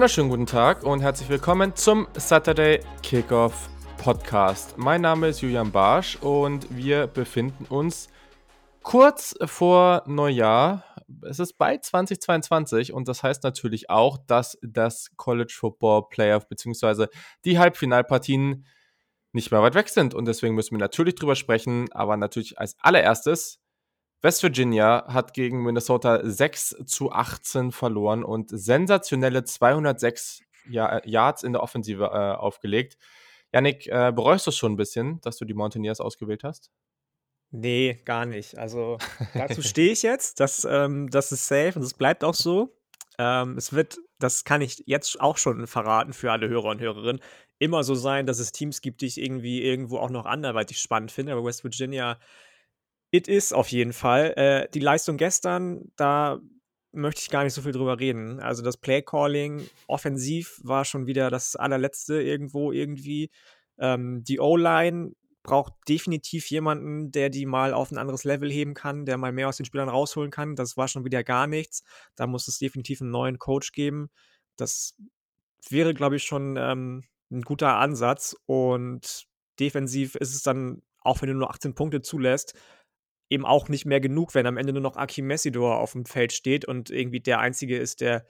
Wunderschönen guten Tag und herzlich willkommen zum Saturday Kickoff Podcast. Mein Name ist Julian Barsch und wir befinden uns kurz vor Neujahr. Es ist bald 2022 und das heißt natürlich auch, dass das College Football Playoff bzw. die Halbfinalpartien nicht mehr weit weg sind und deswegen müssen wir natürlich drüber sprechen, aber natürlich als allererstes West Virginia hat gegen Minnesota 6 zu 18 verloren und sensationelle 206 Yards in der Offensive äh, aufgelegt. Yannick, äh, bereust du es schon ein bisschen, dass du die Mountaineers ausgewählt hast? Nee, gar nicht. Also dazu stehe ich jetzt. Das, ähm, das ist safe und es bleibt auch so. Ähm, es wird, das kann ich jetzt auch schon verraten für alle Hörer und Hörerinnen, immer so sein, dass es Teams gibt, die ich irgendwie irgendwo auch noch anderweitig spannend finde. Aber West Virginia It is auf jeden Fall. Äh, die Leistung gestern, da möchte ich gar nicht so viel drüber reden. Also das Playcalling offensiv war schon wieder das allerletzte irgendwo irgendwie. Ähm, die O-Line braucht definitiv jemanden, der die mal auf ein anderes Level heben kann, der mal mehr aus den Spielern rausholen kann. Das war schon wieder gar nichts. Da muss es definitiv einen neuen Coach geben. Das wäre, glaube ich, schon ähm, ein guter Ansatz. Und defensiv ist es dann, auch wenn du nur 18 Punkte zulässt, eben auch nicht mehr genug, wenn am Ende nur noch Akim Messidor auf dem Feld steht und irgendwie der Einzige ist, der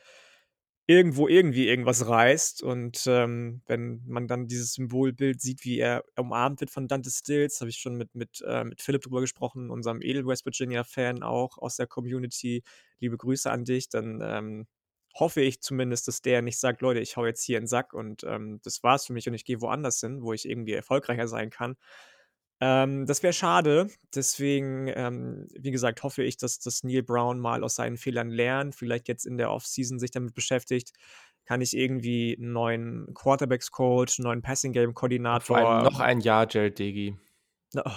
irgendwo irgendwie irgendwas reißt. Und ähm, wenn man dann dieses Symbolbild sieht, wie er umarmt wird von Dante Stills, habe ich schon mit, mit, äh, mit Philipp drüber gesprochen, unserem edel West Virginia-Fan auch aus der Community. Liebe Grüße an dich. Dann ähm, hoffe ich zumindest, dass der nicht sagt, Leute, ich hau jetzt hier in den Sack und ähm, das war's für mich und ich gehe woanders hin, wo ich irgendwie erfolgreicher sein kann. Ähm, das wäre schade. Deswegen, ähm, wie gesagt, hoffe ich, dass, dass Neil Brown mal aus seinen Fehlern lernt, vielleicht jetzt in der Offseason sich damit beschäftigt. Kann ich irgendwie einen neuen Quarterbacks-Coach, einen neuen Passing-Game-Koordinator. Vor allem noch ein Jahr Jared Degi. Oh,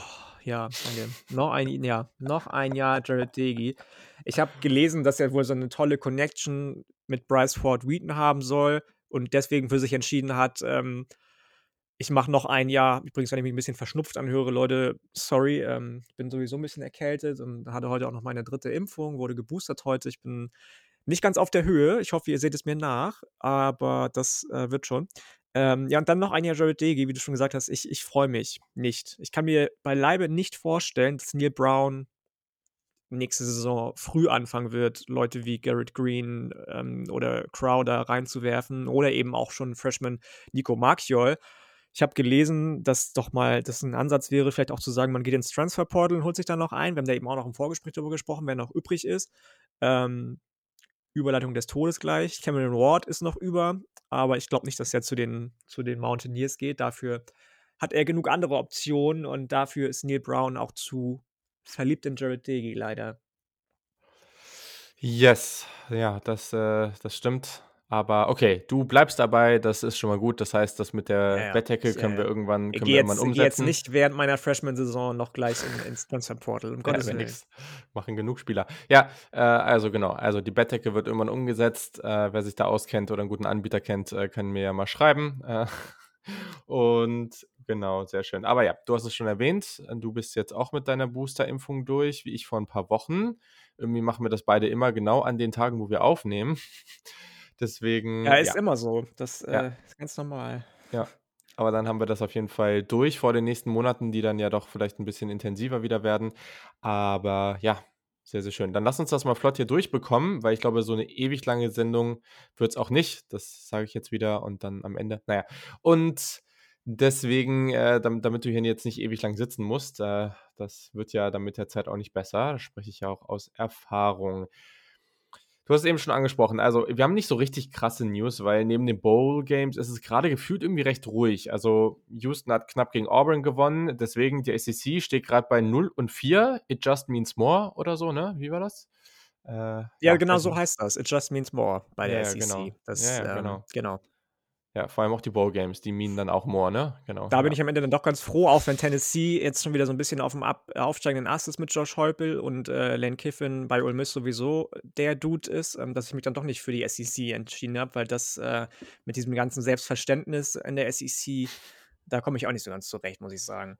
ja, danke. noch ein, ja, noch ein Jahr Jared Degi. Ich habe gelesen, dass er wohl so eine tolle Connection mit Bryce Ford Wheaton haben soll und deswegen für sich entschieden hat, ähm, ich mache noch ein Jahr. Übrigens, wenn ich mich ein bisschen verschnupft anhöre, Leute, sorry, ähm, bin sowieso ein bisschen erkältet und hatte heute auch noch meine dritte Impfung, wurde geboostert heute. Ich bin nicht ganz auf der Höhe. Ich hoffe, ihr seht es mir nach, aber das äh, wird schon. Ähm, ja, und dann noch ein Jahr Jared Degi, wie du schon gesagt hast. Ich, ich freue mich nicht. Ich kann mir beileibe nicht vorstellen, dass Neil Brown nächste Saison früh anfangen wird, Leute wie Garrett Green ähm, oder Crowder reinzuwerfen oder eben auch schon Freshman Nico Marchiol. Ich habe gelesen, dass doch mal das ein Ansatz wäre, vielleicht auch zu sagen, man geht ins Transferportal und holt sich dann noch ein. Wir haben da eben auch noch im Vorgespräch darüber gesprochen, wer noch übrig ist. Ähm, Überleitung des Todes gleich. Cameron Ward ist noch über, aber ich glaube nicht, dass er zu den, zu den Mountaineers geht. Dafür hat er genug andere Optionen und dafür ist Neil Brown auch zu verliebt in Jared Degi, leider. Yes, ja, das, äh, das stimmt. Aber okay, du bleibst dabei, das ist schon mal gut. Das heißt, das mit der ja, ja. Bettdecke können wir irgendwann, können wir irgendwann umsetzen. Ich jetzt nicht während meiner Freshman-Saison noch gleich in, ins Transferportal. Um Gottes ja, Willen. Machen genug Spieler. Ja, äh, also genau. Also die Bettdecke wird irgendwann umgesetzt. Äh, wer sich da auskennt oder einen guten Anbieter kennt, äh, kann mir ja mal schreiben. Äh, und genau, sehr schön. Aber ja, du hast es schon erwähnt. Du bist jetzt auch mit deiner Booster-Impfung durch, wie ich vor ein paar Wochen. Irgendwie machen wir das beide immer genau an den Tagen, wo wir aufnehmen. Deswegen. Ja, ist ja. immer so. Das äh, ist ganz normal. Ja. Aber dann haben wir das auf jeden Fall durch vor den nächsten Monaten, die dann ja doch vielleicht ein bisschen intensiver wieder werden. Aber ja, sehr, sehr schön. Dann lass uns das mal flott hier durchbekommen, weil ich glaube, so eine ewig lange Sendung wird es auch nicht. Das sage ich jetzt wieder und dann am Ende. Naja. Und deswegen, äh, damit, damit, du hier jetzt nicht ewig lang sitzen musst, äh, das wird ja dann mit der Zeit auch nicht besser. Da spreche ich ja auch aus Erfahrung. Du hast es eben schon angesprochen. Also, wir haben nicht so richtig krasse News, weil neben den Bowl Games ist es gerade gefühlt irgendwie recht ruhig. Also, Houston hat knapp gegen Auburn gewonnen. Deswegen, die SEC steht gerade bei 0 und 4. It just means more oder so, ne? Wie war das? Äh, ja, ja, genau so heißt das. It just means more bei der ja, SEC. Genau. Das, ja, ähm, genau. genau. Ja, vor allem auch die Bowl Games, die meinen dann auch more, ne? Genau. Da bin ja. ich am Ende dann doch ganz froh, auch wenn Tennessee jetzt schon wieder so ein bisschen auf dem Ab aufsteigenden Ast ist mit Josh Heupel und äh, Lane Kiffin bei Ole Miss sowieso der Dude ist, ähm, dass ich mich dann doch nicht für die SEC entschieden habe, weil das äh, mit diesem ganzen Selbstverständnis in der SEC, da komme ich auch nicht so ganz zurecht, muss ich sagen.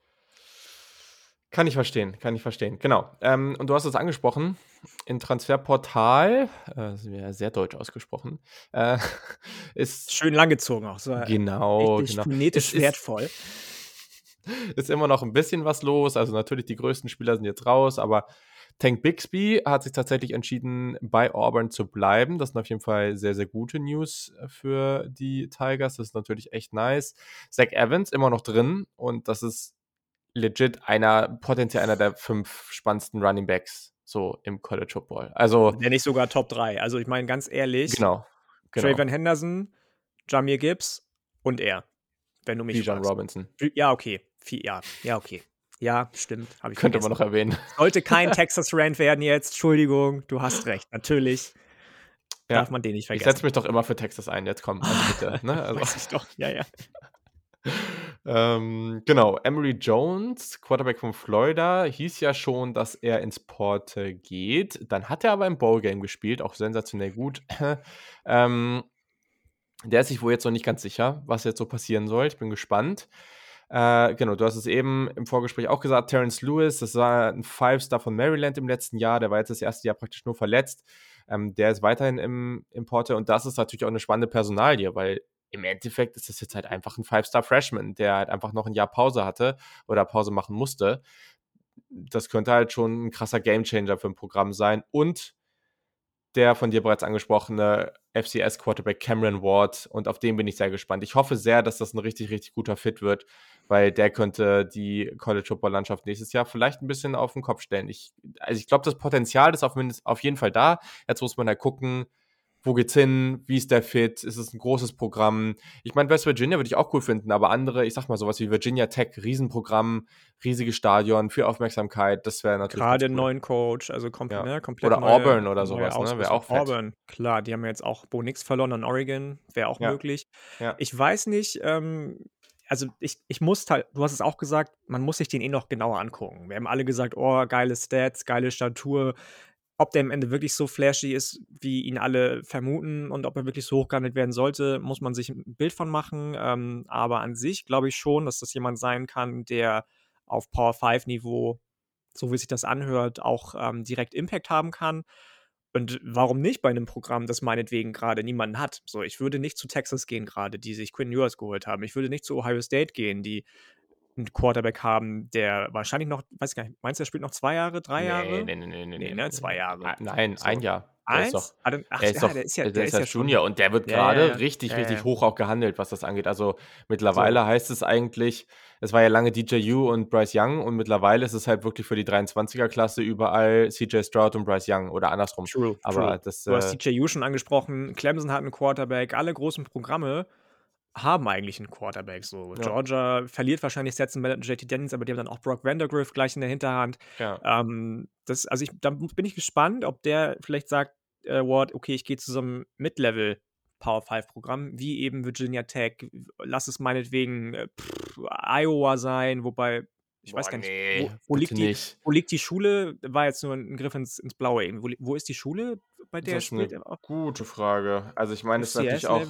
Kann ich verstehen, kann ich verstehen. Genau. Ähm, und du hast es angesprochen, in Transferportal, äh, das ja sehr deutsch ausgesprochen, äh, ist Schön langgezogen auch, so genau, genau. phonetisch Es ist wertvoll. ist immer noch ein bisschen was los. Also, natürlich, die größten Spieler sind jetzt raus, aber Tank Bixby hat sich tatsächlich entschieden, bei Auburn zu bleiben. Das sind auf jeden Fall sehr, sehr gute News für die Tigers. Das ist natürlich echt nice. Zach Evans immer noch drin und das ist legit einer, potenziell einer der fünf spannendsten Running Backs so im College Football. Also, Wenn nicht sogar Top 3. Also, ich meine, ganz ehrlich, genau, genau. Trayvon Henderson, Jameer Gibbs und er, wenn du mich Bijan fragst. Robinson. Ja, okay. Ja, ja, okay. Ja, stimmt. Ich Könnte man vergessen. noch erwähnen. Sollte kein Texas Rant werden jetzt. Entschuldigung, du hast recht. Natürlich Ja. darf man den nicht Ich vergessen. setze mich doch immer für Texas ein. Jetzt komm, also bitte. Ne? Also, Weiß ich doch. Ja, ja. Ähm, genau, Emery Jones, Quarterback von Florida, hieß ja schon, dass er ins Portal geht. Dann hat er aber im Bowl-Game gespielt, auch sensationell gut. ähm, der ist sich wohl jetzt noch nicht ganz sicher, was jetzt so passieren soll. Ich bin gespannt. Äh, genau, du hast es eben im Vorgespräch auch gesagt, Terrence Lewis, das war ein Five-Star von Maryland im letzten Jahr, der war jetzt das erste Jahr praktisch nur verletzt. Ähm, der ist weiterhin im, im Portal und das ist natürlich auch eine spannende Personalie, weil im Endeffekt ist das jetzt halt einfach ein Five-Star-Freshman, der halt einfach noch ein Jahr Pause hatte oder Pause machen musste. Das könnte halt schon ein krasser Gamechanger für ein Programm sein und der von dir bereits angesprochene FCS-Quarterback Cameron Ward und auf den bin ich sehr gespannt. Ich hoffe sehr, dass das ein richtig, richtig guter Fit wird, weil der könnte die College-Football-Landschaft nächstes Jahr vielleicht ein bisschen auf den Kopf stellen. Ich, also ich glaube, das Potenzial ist auf, auf jeden Fall da. Jetzt muss man halt gucken, wo geht's hin, wie ist der Fit, ist es ein großes Programm. Ich meine, West Virginia würde ich auch cool finden, aber andere, ich sag mal sowas wie Virginia Tech, Riesenprogramm, riesiges Stadion, viel Aufmerksamkeit, das wäre natürlich Gerade einen cool. neuen Coach, also komp Ja. ne, komplett Oder neue, Auburn oder sowas, ne? Wäre auch fett. Auburn, klar, die haben ja jetzt auch Bo Nix verloren an Oregon, wäre auch Ja. möglich. Ja. Ich weiß nicht, ähm, also ich, ich muss halt, du hast es auch gesagt, man muss sich den eh noch genauer angucken. Wir haben alle gesagt, oh, geile Stats, geile Statur. Ob der am Ende wirklich so flashy ist, wie ihn alle vermuten und ob er wirklich so hoch gehandelt werden sollte, muss man sich ein Bild von machen. Ähm, aber an sich glaube ich schon, dass das jemand sein kann, der auf Power 5 Niveau, so wie sich das anhört, auch ähm, direkt Impact haben kann. Und warum nicht bei einem Programm, das meinetwegen gerade niemanden hat? So, ich würde nicht zu Texas gehen gerade, die sich Quinn Ewers geholt haben. Ich würde nicht zu Ohio State gehen, die einen Quarterback haben, der wahrscheinlich noch, weiß ich gar nicht, meinst du, der spielt noch zwei Jahre, drei Jahre? Nee, nee, nee, nee, Nee, ne, zwei Jahre. Ah, Nein, So. ein Jahr. Der Eins? ist doch, Ah, dann, ach, er ist ja, doch, der ist ja, der, der ist ja ja schon. Junior und der wird gerade ja, ja. richtig, richtig hoch auch gehandelt, was das angeht. Also mittlerweile heißt es eigentlich, es war ja lange DJU und Bryce Young und mittlerweile ist es halt wirklich für die 23er-Klasse überall CJ Stroud und Bryce Young oder andersrum. True, Aber true. das, Du hast äh, DJU schon angesprochen, Clemson hat einen Quarterback, alle großen Programme haben eigentlich einen Quarterback. So. Ja. Georgia verliert wahrscheinlich Bennett und JT Daniels, aber die haben dann auch Brock Vandergriff gleich in der Hinterhand. ja. Ähm, das, also ich, da bin ich gespannt, ob der vielleicht sagt, äh, Ward, okay, ich gehe zu so einem Mid-Level Power 5 Programm, wie eben Virginia Tech, lass es meinetwegen äh, pff, Iowa sein, wobei ich weiß Boah, gar nicht, nee, wo, wo, liegt die, nicht. wo liegt die Schule? War jetzt nur ein Griff ins, ins Blaue. Wo, wo ist die Schule, bei der er Das ist eine gute Frage. Also ich meine, es ist natürlich auch,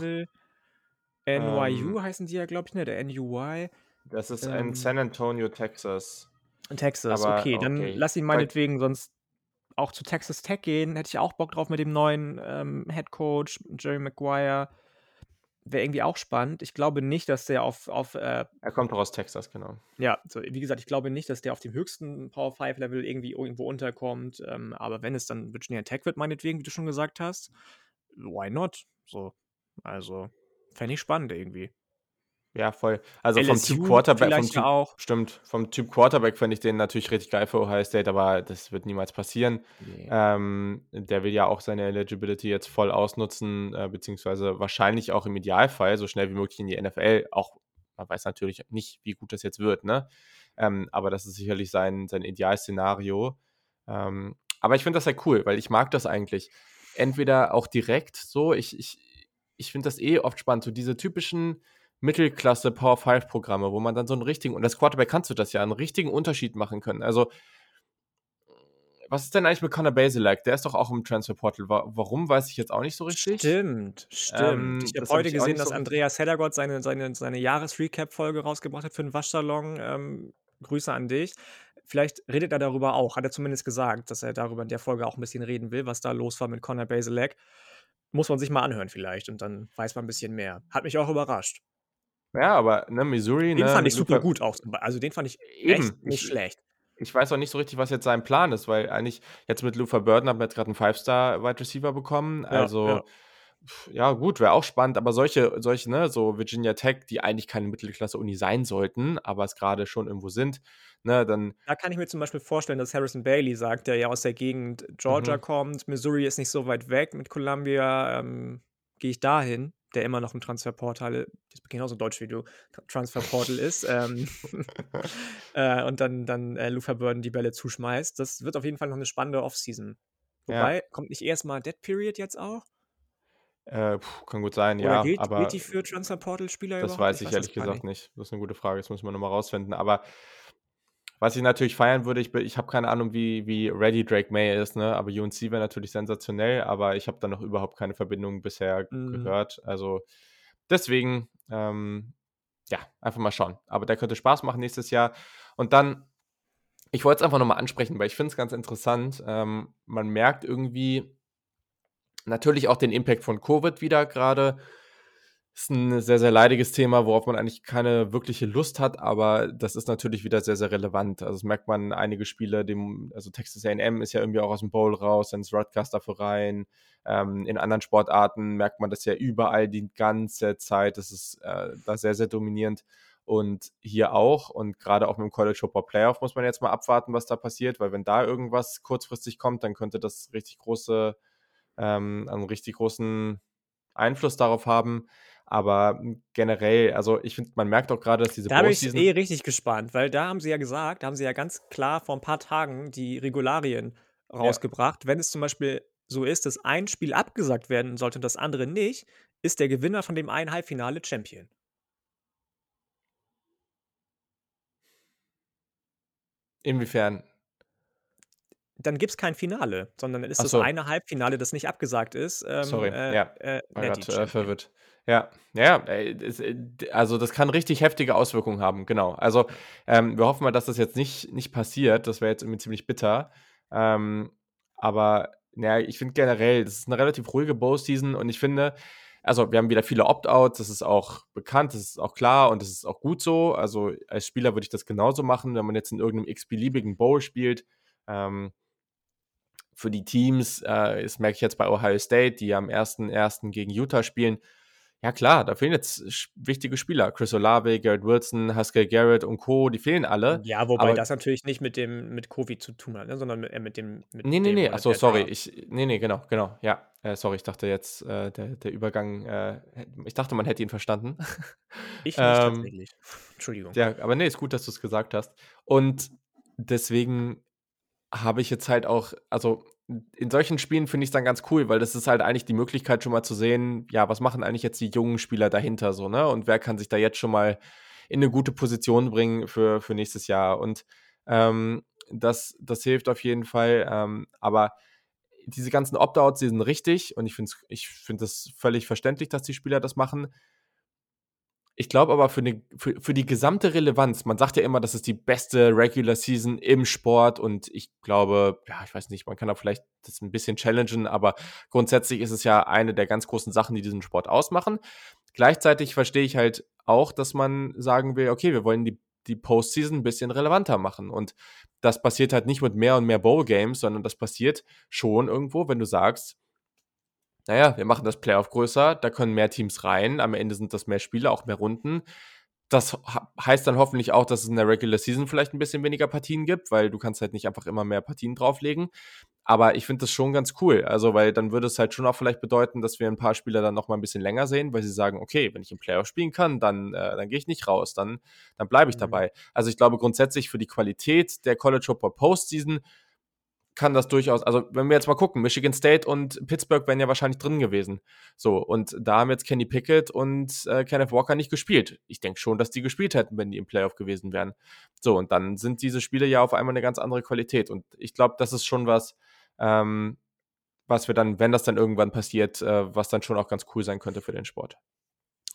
NYU ähm, heißen die ja, glaube ich, ne? Der NUY. das ist in Ähm, San Antonio, Texas. In Texas, Aber okay, dann okay. lass ihn meinetwegen sonst auch zu Texas Tech gehen. Hätte ich auch Bock drauf mit dem neuen ähm, Head Coach, Jerry Maguire. Wäre irgendwie auch spannend. Ich glaube nicht, dass der auf, auf äh, Er kommt doch aus Texas, genau. ja, so, wie gesagt, ich glaube nicht, dass der auf dem höchsten Power 5 Level irgendwie irgendwo unterkommt. Ähm, aber wenn es dann Virginia Tech wird, meinetwegen, wie du schon gesagt hast, why not? So, also, fände ich spannend irgendwie. Ja, voll. Also vom Typ LSU Quarterback, vom Typ, auch. stimmt, vom Typ Quarterback finde ich den natürlich richtig geil für Ohio State, aber das wird niemals passieren. Nee. Ähm, der will ja auch seine Eligibility jetzt voll ausnutzen, äh, beziehungsweise wahrscheinlich auch im Idealfall so schnell wie möglich in die NFL. Auch, man weiß natürlich nicht, wie gut das jetzt wird, ne? Ähm, aber das ist sicherlich sein, sein Idealszenario. Ähm, aber ich finde das halt cool, weil ich mag das eigentlich. Entweder auch direkt so, ich, ich, ich finde das eh oft spannend, so diese typischen Mittelklasse Power 5 Programme, wo man dann so einen richtigen, und als Quarterback kannst du das ja, einen richtigen Unterschied machen können. Also, was ist denn eigentlich mit Connor Basilak? Der ist doch auch im Transfer Portal. Wa warum, weiß ich jetzt auch nicht so richtig. Stimmt, stimmt. Ähm, ich habe hab heute auch gesehen, dass so Andreas Heddergott seine, seine, seine Jahresrecap-Folge rausgebracht hat für den Waschsalon. Ähm, Grüße an dich. vielleicht redet er darüber auch. Hat er zumindest gesagt, dass er darüber in der Folge auch ein bisschen reden will, was da los war mit Conor Basilek. Muss man sich mal anhören vielleicht und dann weiß man ein bisschen mehr. Hat mich auch überrascht. Ja, aber, ne, Missouri, Den ne, fand ich super gut auch. Also, den fand ich Eben, echt nicht ich schlecht. ich weiß auch nicht so richtig, was jetzt sein Plan ist, weil eigentlich jetzt mit Luther Burden haben wir jetzt grad 'n Five-Star-Wide Receiver bekommen. Ja, ja. Also, ja gut, wäre auch spannend, aber solche solche, ne, so Virginia Tech, die eigentlich keine Mittelklasse-Uni sein sollten, aber es grade schon irgendwo sind, ne, dann Da kann ich mir zum Beispiel vorstellen, dass Harrison Bailey sagt, der ja aus der Gegend Georgia Mhm. kommt, Missouri ist nicht so weit weg mit Columbia, ähm, gehe ich dahin, der immer noch im Transferportal ich spreche genauso Deutsch wie du, Transferportal ist, ähm, äh, und dann dann, äh, Luther Burden die Bälle zuschmeißt. Das wird auf jeden Fall noch 'ne spannende Offseason. Ja. Wobei, kommt nicht erst mal Dead Period jetzt auch? Äh, kann gut sein, Oder ja, gilt gilt aber die für Transferportal-Spieler das überhaupt? weiß Ich ich weiß das ehrlich gesagt nicht. nicht. Das ist 'ne gute Frage, das müssen wir noch mal rausfinden. Aber was ich natürlich feiern würde, ich ich habe keine Ahnung, wie wie ready Drake Maye ist, ne, aber UNC wäre natürlich sensationell, aber ich habe da noch überhaupt keine Verbindung bisher Mhm. gehört. Also, deswegen, ähm, ja, einfach mal schauen. Aber der könnte Spaß machen nächstes Jahr. Und dann ich wollte es einfach noch mal ansprechen, weil ich finde es ganz interessant. Ähm, man merkt irgendwie natürlich auch den Impact von Covid wieder grade. Ist 'n sehr, sehr leidiges Thema, worauf man eigentlich keine wirkliche Lust hat, aber das ist natürlich wieder sehr, sehr relevant. Also, das merkt man einige Spiele, dem also, Texas A&M ist ja irgendwie auch aus'm Bowl raus, dann ist Rutgers dafür rein. Ähm, in anderen Sportarten merkt man das ja überall die ganze Zeit. Das ist, äh, da sehr, sehr dominierend und hier auch. Und grade auch mit'm College Football Playoff muss man jetzt mal abwarten, was da passiert, weil wenn da irgendwas kurzfristig kommt, dann könnte das richtig große ähm, einen richtig großen Einfluss darauf haben. Aber, hm, generell also, ich finde, man merkt auch grade, dass diese Da bin ich eh richtig gespannt, weil da haben sie ja gesagt da haben sie ja ganz klar vor 'n paar Tagen die Regularien Ja. rausgebracht. Wenn es zum Beispiel so ist, dass ein Spiel abgesagt werden sollte und das andere nicht, ist der Gewinner von dem einen Halbfinale Champion. Inwiefern? Dann gibt's kein Finale, sondern dann ist Ach das so. eine Halbfinale, das nicht abgesagt ist, ähm, Sorry, äh, ja, äh, war Natty grad, äh, verwirrt. Ja, ja, äh, d also, das kann richtig heftige Auswirkungen haben, genau. Also, ähm, wir hoffen mal, dass das jetzt nicht nicht passiert. Das wäre jetzt irgendwie ziemlich bitter. Ähm, aber, na ja, ich finde generell, das ist 'ne relativ ruhige Bowl-Season und ich finde also, wir haben wieder viele Opt-outs, das ist auch bekannt, das ist auch klar und das ist auch gut so. Also, als Spieler würde ich das genauso machen, wenn man jetzt in irgend 'nem x-beliebigen Bowl spielt. Ähm für die Teams, äh, das merke ich jetzt bei Ohio State, die am 1.1. gegen Utah spielen. Ja klar, da fehlen jetzt wichtige Spieler. Chris Olave, Garrett Wilson, Haskell Garrett und Co., die fehlen alle. Ja, wobei Aber das natürlich nicht mit dem mit Covid zu tun hat, ne, sondern mit, äh, mit dem mit Ne, ne, dem ne. oder Ach so, der sorry. Ich ne, ne, genau, genau. Ja, äh, sorry, ich dachte jetzt, äh, der der Übergang, äh, ich dachte, man hätte ihn verstanden. Ich nicht Ähm, tatsächlich. Entschuldigung. ja, aber ne, ist gut, dass du's gesagt hast. Und deswegen habe ich jetzt halt auch also, in solchen Spielen finde ich's dann ganz cool, weil das ist halt eigentlich die Möglichkeit, schon mal zu sehen, ja, was machen eigentlich jetzt die jungen Spieler dahinter so, ne? Und wer kann sich da jetzt schon mal in 'ne gute Position bringen für für nächstes Jahr? Und, ähm, das das hilft auf jeden Fall. Ähm, aber diese ganzen Opt-outs, die sind richtig und ich finde es ich finde das völlig verständlich, dass die Spieler das machen. Ich glaube aber für 'ne für für die gesamte Relevanz man sagt ja immer, das ist die beste Regular Season im Sport und ich glaube ja, ich weiß nicht, man kann da vielleicht das 'n bisschen challengen, aber grundsätzlich ist es ja eine der ganz großen Sachen, die diesen Sport ausmachen. Gleichzeitig verstehe ich halt auch, dass man sagen will: „Okay, wir wollen die die Postseason 'n bisschen relevanter machen.“ Und das passiert halt nicht mit mehr und mehr Bowl-Games, sondern das passiert schon irgendwo, wenn du sagst na ja, wir machen das Playoff größer, da können mehr Teams rein. Am Ende sind das mehr Spiele, auch mehr Runden. Das heißt dann hoffentlich auch, dass es in der Regular Season vielleicht 'n bisschen weniger Partien gibt, weil du kannst halt nicht einfach immer mehr Partien drauflegen. Aber ich finde das schon ganz cool. Also, weil dann würde es halt schon auch vielleicht bedeuten, dass wir 'n paar Spieler dann noch mal 'n bisschen länger sehen, weil sie sagen: „Okay, wenn ich im Playoff spielen kann, dann äh, dann gehe ich nicht raus, dann dann bleibe ich Mhm. dabei.“ Also, ich glaube grundsätzlich für die Qualität der College Football Postseason kann das durchaus also, wenn wir jetzt mal gucken, Michigan State und Pittsburgh wären ja wahrscheinlich drin gewesen. So, und da haben jetzt Kenny Pickett und, äh, Kenneth Walker nicht gespielt. Ich denke schon, dass die gespielt hätten, wenn die im Playoff gewesen wären. So, und dann sind diese Spiele ja auf einmal 'ne ganz andere Qualität. Und ich glaube, das ist schon was, ähm, was wir dann, wenn das dann irgendwann passiert äh, was dann schon auch ganz cool sein könnte für den Sport.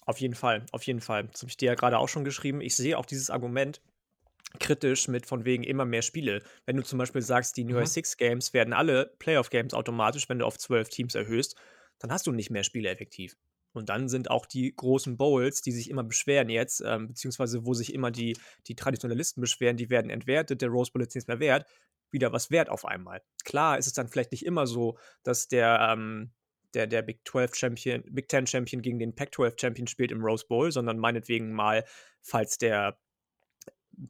Auf jeden Fall, auf jeden Fall. Das habe ich dir ja grade auch schon geschrieben. Ich sehe auch dieses Argument kritisch mit von wegen immer mehr Spiele. Wenn du zum Beispiel sagst, die New Mhm. Six Games werden alle Playoff-Games automatisch, wenn du auf 12 Teams erhöhst, dann hast du nicht mehr Spiele effektiv. Und dann sind auch die großen Bowls, die sich immer beschweren jetzt, ähm, beziehungsweise wo sich immer die, die Traditionalisten beschweren, die werden entwertet, der Rose Bowl ist nichts mehr wert, wieder was wert auf einmal. Klar ist es dann vielleicht nicht immer so, dass der, ähm, der, der Big 12 Champion, Big 10 Champion gegen den Pac 12 Champion spielt im Rose Bowl, sondern meinetwegen mal, falls der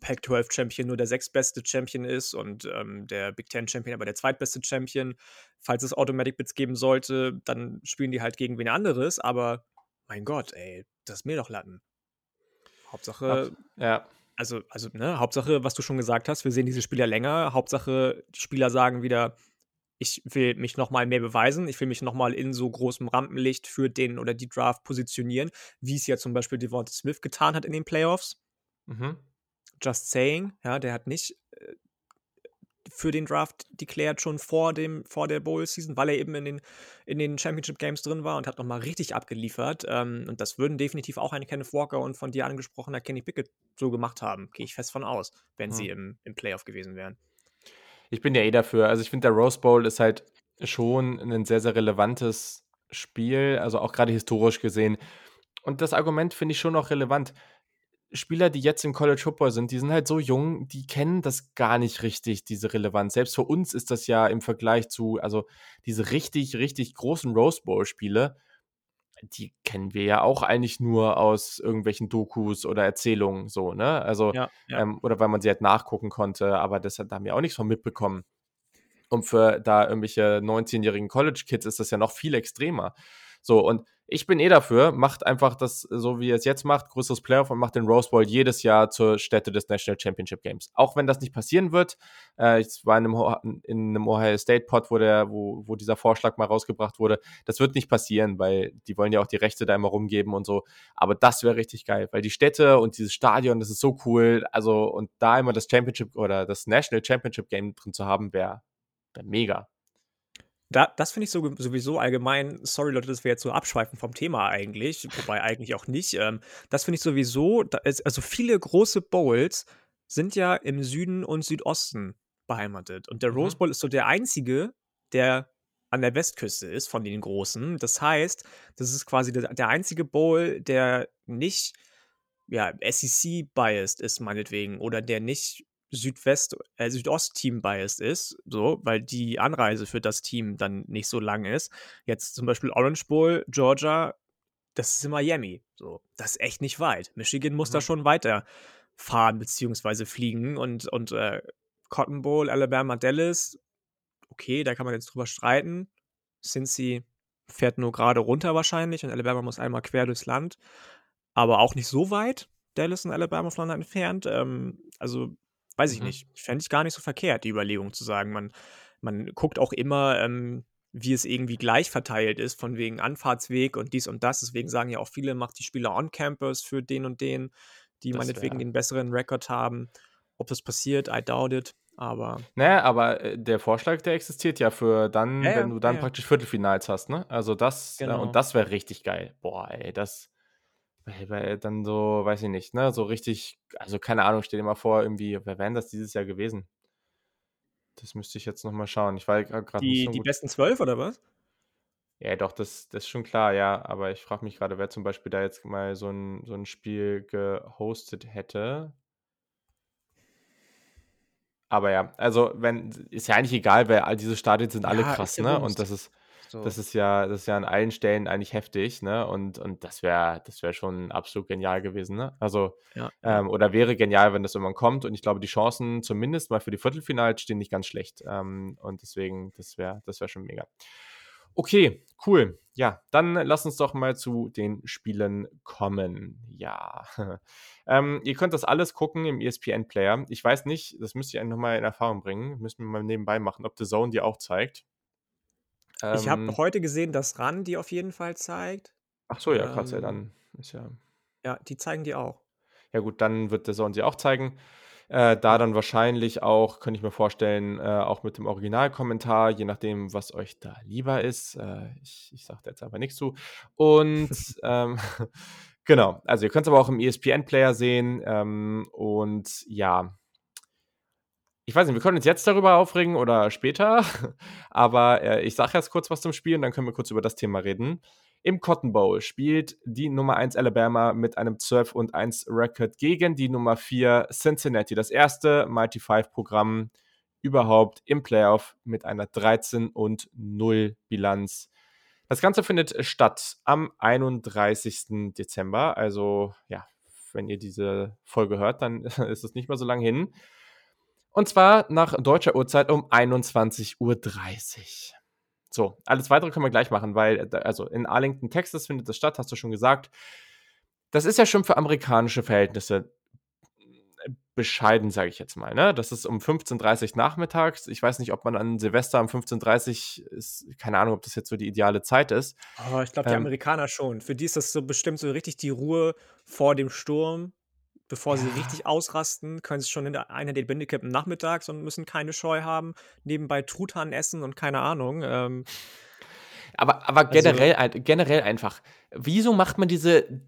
Pac-12 Champion nur der sechstbeste Champion ist und ähm, der Big Ten Champion aber der zweitbeste Champion. Falls es Automatic Bits geben sollte, dann spielen die halt gegen wen anderes, aber mein Gott, ey, das ist mir doch Latten. Hauptsache, ja. also, also, ne, Hauptsache, was du schon gesagt hast, wir sehen diese Spieler länger. Hauptsache, die Spieler sagen wieder, ich will mich nochmal mehr beweisen, ich will mich nochmal in so großem Rampenlicht für den oder die Draft positionieren, wie es ja zum Beispiel Devonta Smith getan hat in den Playoffs. Mhm. Just saying, ja, der hat nicht äh, für den Draft declared schon vor dem vor der Bowl Season, weil er eben in den in den Championship Games drin war und hat noch mal richtig abgeliefert. Ähm, und das würden definitiv auch eine Kenneth Walker und von dir angesprochener Kenny Pickett so gemacht haben, gehe ich fest von aus, wenn Mhm. sie im, im Playoff gewesen wären. Ich bin ja eh dafür. Also ich finde, der Rose Bowl ist halt schon ein sehr, sehr relevantes Spiel, also auch gerade historisch gesehen. Und das Argument finde ich schon noch relevant. Spieler, die jetzt im College Football sind, die sind halt so jung, die kennen das gar nicht richtig, diese Relevanz. Selbst für uns ist das ja im Vergleich zu, also diese richtig, richtig großen Rose Bowl-Spiele, die kennen wir ja auch eigentlich nur aus irgendwelchen Dokus oder Erzählungen so, ne? Also, Ja, ja. ähm, oder weil man sie halt nachgucken konnte, aber das hat, da haben wir auch nichts von mitbekommen. Und für da irgendwelche 19-jährigen College-Kids ist das ja noch viel extremer. So, und ich bin eh dafür, macht einfach das, so wie ihr es jetzt macht, größeres Playoff und macht den Rose Bowl jedes Jahr zur Stätte des National Championship Games. Auch wenn das nicht passieren wird. Äh, ich war in einem, in einem Ohio State Pod, wo, der, wo, wo dieser Vorschlag mal rausgebracht wurde. Das wird nicht passieren, weil die wollen ja auch die Rechte da immer rumgeben und so. Aber das wäre richtig geil, weil die Städte und dieses Stadion, das ist so cool. Also, und da immer das Championship oder das National Championship Game drin zu haben, wäre wär mega. Da, das finde ich so, sowieso allgemein, sorry Leute, dass wir jetzt so abschweifen vom Thema eigentlich, wobei eigentlich auch nicht. Ähm, das finde ich sowieso, da ist, also viele große Bowls sind ja im Süden und Südosten beheimatet. Und der Mhm. Rose Bowl ist so der einzige, der an der Westküste ist von den großen. Das heißt, das ist quasi der, der einzige Bowl, der nicht ja, SEC-biased ist, meinetwegen, oder der nicht Südwest, äh, Südost-Team-biased ist, so, weil die Anreise für das Team dann nicht so lang ist. Jetzt zum Beispiel Orange Bowl, Georgia, das ist in Miami. So, das ist echt nicht weit. Michigan muss da Mhm. schon weiter fahren beziehungsweise fliegen und, und äh, Cotton Bowl, Alabama, Dallas, okay, da kann man jetzt drüber streiten. Cincy fährt nur gerade runter wahrscheinlich und Alabama muss einmal quer durchs Land, aber auch nicht so weit. Dallas und Alabama voneinander entfernt. Ähm, also weiß ich Mhm. nicht. Fände ich gar nicht so verkehrt, die Überlegung zu sagen. Man, man guckt auch immer, ähm, wie es irgendwie gleich verteilt ist, von wegen Anfahrtsweg und dies und das. Deswegen sagen ja auch viele, macht die Spieler on Campus für den und den, die Das meinetwegen wär- den besseren Rekord haben. Ob das passiert, I doubt it. Aber Naja, aber äh, der Vorschlag, der existiert ja für dann, Ja, wenn du dann ja, ja. praktisch Viertelfinals hast, ne? Also das, äh, Genau. und das wäre richtig geil. Boah, ey, das, weil, weil dann so, weiß ich nicht, ne? So richtig, also keine Ahnung, stell dir mal vor, irgendwie, wer wären das dieses Jahr gewesen? Das müsste ich jetzt nochmal schauen. Ich war gerade nicht die, so die besten zwölf oder was? Ja, doch, das, das ist schon klar, ja. Aber ich frage mich gerade, wer zum Beispiel da jetzt mal so ein, so ein Spiel gehostet hätte. Aber ja, also wenn, ist ja eigentlich egal, weil all diese Stadien sind alle Ja, krass, ne? Und das ist, So. das ist ja, das ist ja an allen Stellen eigentlich heftig, ne? Und, und das wäre, das wäre schon absolut genial gewesen, ne? Also, ja, ähm, oder wäre genial, wenn das irgendwann kommt. Und ich glaube, die Chancen zumindest mal für die Viertelfinals stehen nicht ganz schlecht. Ähm, und deswegen, das wäre, das wäre schon mega. Okay, cool. Ja, dann lass uns doch mal zu den Spielen kommen. Ja. ähm, ihr könnt das alles gucken im ESPN-Player. Ich weiß nicht, das müsst ihr nochmal in Erfahrung bringen. Müssen wir mal nebenbei machen, ob The Zone die auch zeigt. Ich habe Ähm, heute gesehen, dass RAN die auf jeden Fall zeigt. ach so, ja, krass, ja, Ähm, dann ist ja. Ja, die zeigen die auch. Ja, gut, dann wird The Zone sie auch zeigen. Äh, da dann wahrscheinlich auch, könnte ich mir vorstellen, äh, auch mit dem Originalkommentar, je nachdem, was euch da lieber ist. Äh, ich ich sage jetzt aber nichts zu. Und ähm, genau, also ihr könnt es aber auch im ESPN-Player sehen. Ähm, und ja, ich weiß nicht, wir können uns jetzt darüber aufregen oder später, aber äh, ich sage jetzt kurz was zum Spiel und dann können wir kurz über das Thema reden. Im Cotton Bowl spielt die Nummer 1 Alabama mit einem 12 und 1 Record gegen die Nummer 4 Cincinnati. Das erste Mighty Five Programm überhaupt im Playoff mit einer 13 und 0 Bilanz. Das Ganze findet statt am 31. Dezember. Also, ja, wenn ihr diese Folge hört, dann ist es nicht mehr so lange hin. Und zwar nach deutscher Uhrzeit um 21.30 Uhr. So, alles weitere können wir gleich machen, weil, also in Arlington, Texas findet das statt, hast du schon gesagt. Das ist ja schon für amerikanische Verhältnisse bescheiden, sage ich jetzt mal. Ne? Das ist um 15.30 Uhr nachmittags. Ich weiß nicht, ob man an Silvester um 15.30 Uhr ist, keine Ahnung, ob das jetzt so die ideale Zeit ist. Oh, ich glaube, die ähm, Amerikaner schon. Für die ist das so bestimmt so richtig die Ruhe vor dem Sturm. Bevor ja. sie richtig ausrasten, können sie schon in einer der Binde kippen nachmittags und müssen keine Scheu haben, nebenbei Truthahn essen und keine Ahnung. Ähm, aber, aber also generell, also, generell einfach, wieso macht man diese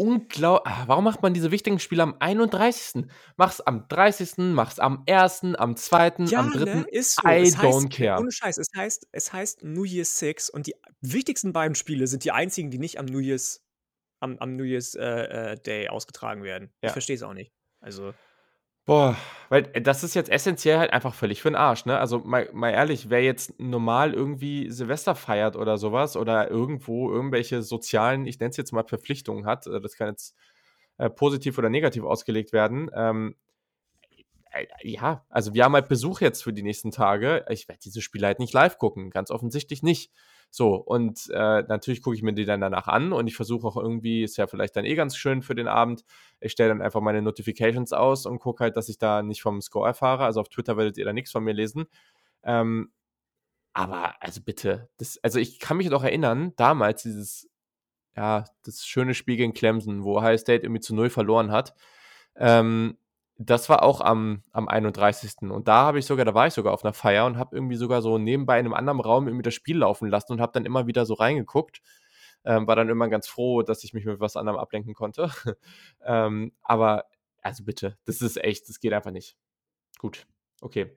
unglaublich. Ah, warum macht man diese wichtigen Spiele am 31.? Mach's am 30., mach's am 1., am 2., ja, am 3. Ne? Ist so. I es don't heißt, care. Ohne Scheiß, es heißt, es heißt New Year's Six und die wichtigsten beiden Spiele sind die einzigen, die nicht am New Year's, am, am New Year's äh, äh Day ausgetragen werden. Ja. Ich verstehe es auch nicht. Also. Boah, weil äh, das ist jetzt essentiell halt einfach völlig für den Arsch, ne? Also mal, mal ehrlich, wer jetzt normal irgendwie Silvester feiert oder sowas oder irgendwo irgendwelche sozialen, ich nenne es jetzt mal Verpflichtungen hat, äh, das kann jetzt äh, positiv oder negativ ausgelegt werden. Ähm, äh, ja, also wir haben halt Besuch jetzt für die nächsten Tage. Ich werde diese Spiele halt nicht live gucken, ganz offensichtlich nicht. So, und äh, natürlich gucke ich mir die dann danach an und ich versuche auch irgendwie, ist ja vielleicht dann eh ganz schön für den Abend, ich stelle dann einfach meine Notifications aus und gucke halt, dass ich da nicht vom Score erfahre. Also auf Twitter werdet ihr da nichts von mir lesen. Ähm, aber also bitte, das, also ich kann mich doch erinnern, damals dieses, ja, das schöne Spiel gegen Clemson, wo Ohio State irgendwie zu null verloren hat. Ähm, das war auch am, am 31. Und da habe ich sogar, da war ich sogar auf einer Feier und habe irgendwie sogar so nebenbei in einem anderen Raum irgendwie das Spiel laufen lassen und habe dann immer wieder so reingeguckt. Ähm, war dann immer ganz froh, dass ich mich mit was anderem ablenken konnte. ähm, aber, also bitte, das ist echt, das geht einfach nicht. Gut, okay.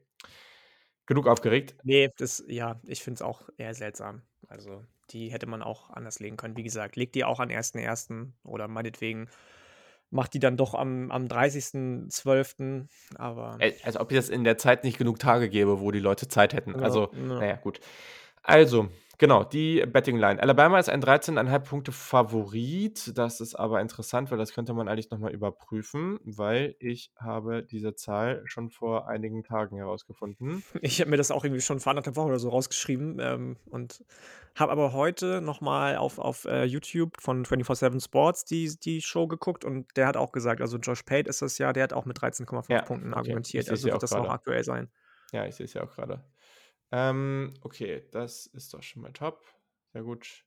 Genug aufgeregt? Nee, das, ja, ich finde es auch eher seltsam. Also, die hätte man auch anders legen können. Wie gesagt, legt die auch an 1.1. oder meinetwegen macht die dann doch am, am 30.12. Aber. Als ob ich das in der Zeit nicht genug Tage gäbe, wo die Leute Zeit hätten. Ja, also, ja. naja, gut. Also, Genau, die Betting Line. Alabama ist ein 13,5 Punkte Favorit. Das ist aber interessant, weil das könnte man eigentlich nochmal überprüfen, weil ich habe diese Zahl schon vor einigen Tagen herausgefunden. Ich habe mir das auch irgendwie schon vor anderthalb Wochen oder so rausgeschrieben ähm, und habe aber heute nochmal auf, auf uh, YouTube von 24-7 Sports die, die Show geguckt und der hat auch gesagt, also Josh Pate ist das ja, der hat auch mit 13,5 ja, Punkten okay. argumentiert. Also wird das auch aktuell sein. Ja, ich sehe es ja auch gerade. Ähm, okay, das ist doch schon mal top. Sehr gut.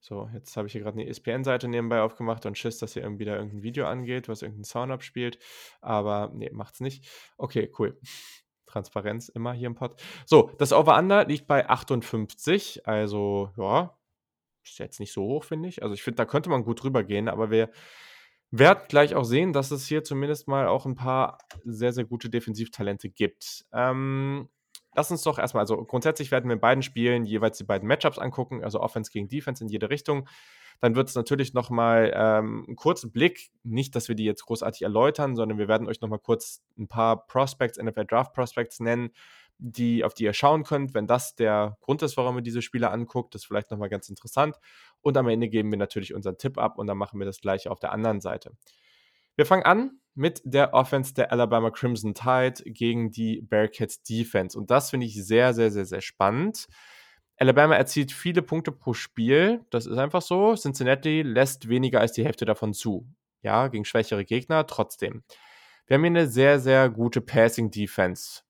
So, jetzt habe ich hier gerade eine ESPN-Seite nebenbei aufgemacht und Schiss, dass hier irgendwie da irgendein Video angeht, was irgendeinen Sound abspielt. Aber nee, macht's nicht. Okay, cool. Transparenz immer hier im Pod. So, das Over-Under liegt bei 58. Also, ja, ist jetzt nicht so hoch, finde ich. Also, ich finde, da könnte man gut drüber gehen, aber wir werden gleich auch sehen, dass es hier zumindest mal auch ein paar sehr, sehr gute Defensivtalente gibt. Ähm, Lass uns doch erstmal, also grundsätzlich werden wir in beiden Spielen jeweils die beiden Matchups angucken, also Offense gegen Defense in jede Richtung. Dann wird es natürlich nochmal ähm, einen kurzen Blick, nicht, dass wir die jetzt großartig erläutern, sondern wir werden euch nochmal kurz ein paar Prospects, NFL Draft Prospects nennen, die, auf die ihr schauen könnt, wenn das der Grund ist, warum ihr diese Spiele anguckt. Ist vielleicht nochmal ganz interessant. Und am Ende geben wir natürlich unseren Tipp ab und dann machen wir das gleiche auf der anderen Seite. Wir fangen an mit der Offense der Alabama Crimson Tide gegen die Bearcats Defense. Und das finde ich sehr, sehr, sehr, sehr spannend. Alabama erzielt viele Punkte pro Spiel. Das ist einfach so. Cincinnati lässt weniger als die Hälfte davon zu. Ja, gegen schwächere Gegner trotzdem. Wir haben hier eine sehr, sehr gute Passing Defense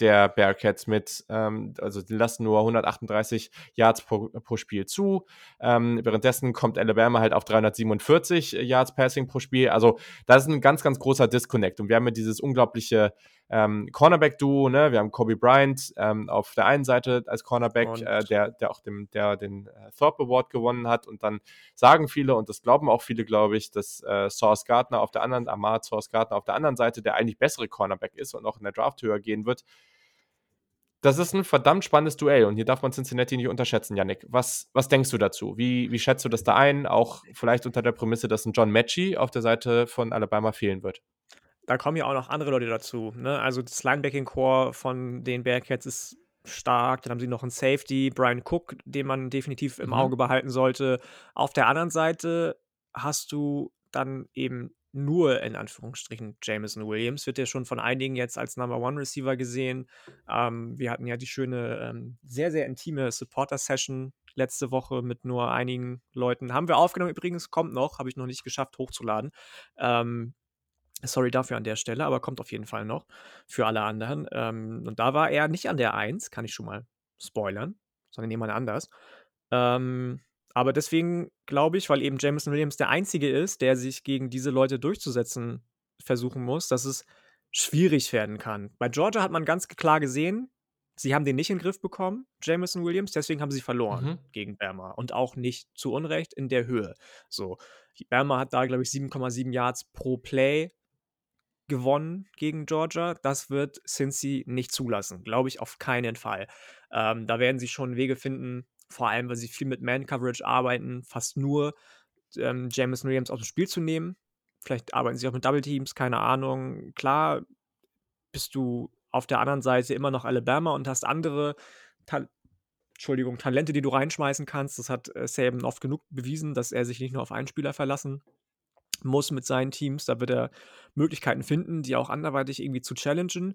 der Bearcats mit, ähm, also die lassen nur 138 Yards pro, pro Spiel zu. Ähm, währenddessen kommt Alabama halt auf 347 Yards Passing pro Spiel. Also das ist ein ganz, ganz großer Disconnect. Und wir haben ja dieses unglaubliche ähm, Cornerback-Duo, ne? Wir haben Kobe Bryant ähm, auf der einen Seite als Cornerback, äh, der, der auch dem, der den äh, Thorpe Award gewonnen hat. Und dann sagen viele, und das glauben auch viele, glaube ich, dass äh, Source Gardner auf der anderen, Ahmad Source Gardner auf der anderen Seite, der eigentlich bessere Cornerback ist und auch in der Draft höher gehen wird. Das ist ein verdammt spannendes Duell und hier darf man Cincinnati nicht unterschätzen, Yannick. Was, was denkst du dazu? Wie, wie schätzt du das da ein? Auch vielleicht unter der Prämisse, dass ein John Matchy auf der Seite von Alabama fehlen wird. Da kommen ja auch noch andere Leute dazu. Ne? Also das Linebacking-Core von den Bearcats ist stark. Dann haben sie noch einen Safety, Brian Cook, den man definitiv im mhm. Auge behalten sollte. Auf der anderen Seite hast du dann eben nur in Anführungsstrichen Jameson Williams wird ja schon von einigen jetzt als Number One Receiver gesehen. Ähm, wir hatten ja die schöne, ähm, sehr, sehr intime Supporter-Session letzte Woche mit nur einigen Leuten. Haben wir aufgenommen übrigens, kommt noch, habe ich noch nicht geschafft hochzuladen. Ähm, sorry dafür an der Stelle, aber kommt auf jeden Fall noch für alle anderen. Ähm, und da war er nicht an der Eins, kann ich schon mal spoilern, sondern jemand anders. Ähm, aber deswegen glaube ich, weil eben Jameson Williams der Einzige ist, der sich gegen diese Leute durchzusetzen versuchen muss, dass es schwierig werden kann. Bei Georgia hat man ganz klar gesehen, sie haben den nicht in den Griff bekommen, Jameson Williams, deswegen haben sie verloren mhm. gegen Bama und auch nicht zu Unrecht in der Höhe. So, Bama hat da, glaube ich, 7,7 Yards pro Play gewonnen gegen Georgia. Das wird Cincy nicht zulassen, glaube ich auf keinen Fall. Ähm, da werden sie schon Wege finden, vor allem, weil sie viel mit Man-Coverage arbeiten, fast nur ähm, Jameson Williams aus dem Spiel zu nehmen. Vielleicht arbeiten sie auch mit Double Teams, keine Ahnung. Klar bist du auf der anderen Seite immer noch Alabama und hast andere Ta Entschuldigung, Talente, die du reinschmeißen kannst. Das hat äh, Saban oft genug bewiesen, dass er sich nicht nur auf einen Spieler verlassen muss mit seinen Teams. Da wird er Möglichkeiten finden, die auch anderweitig irgendwie zu challengen.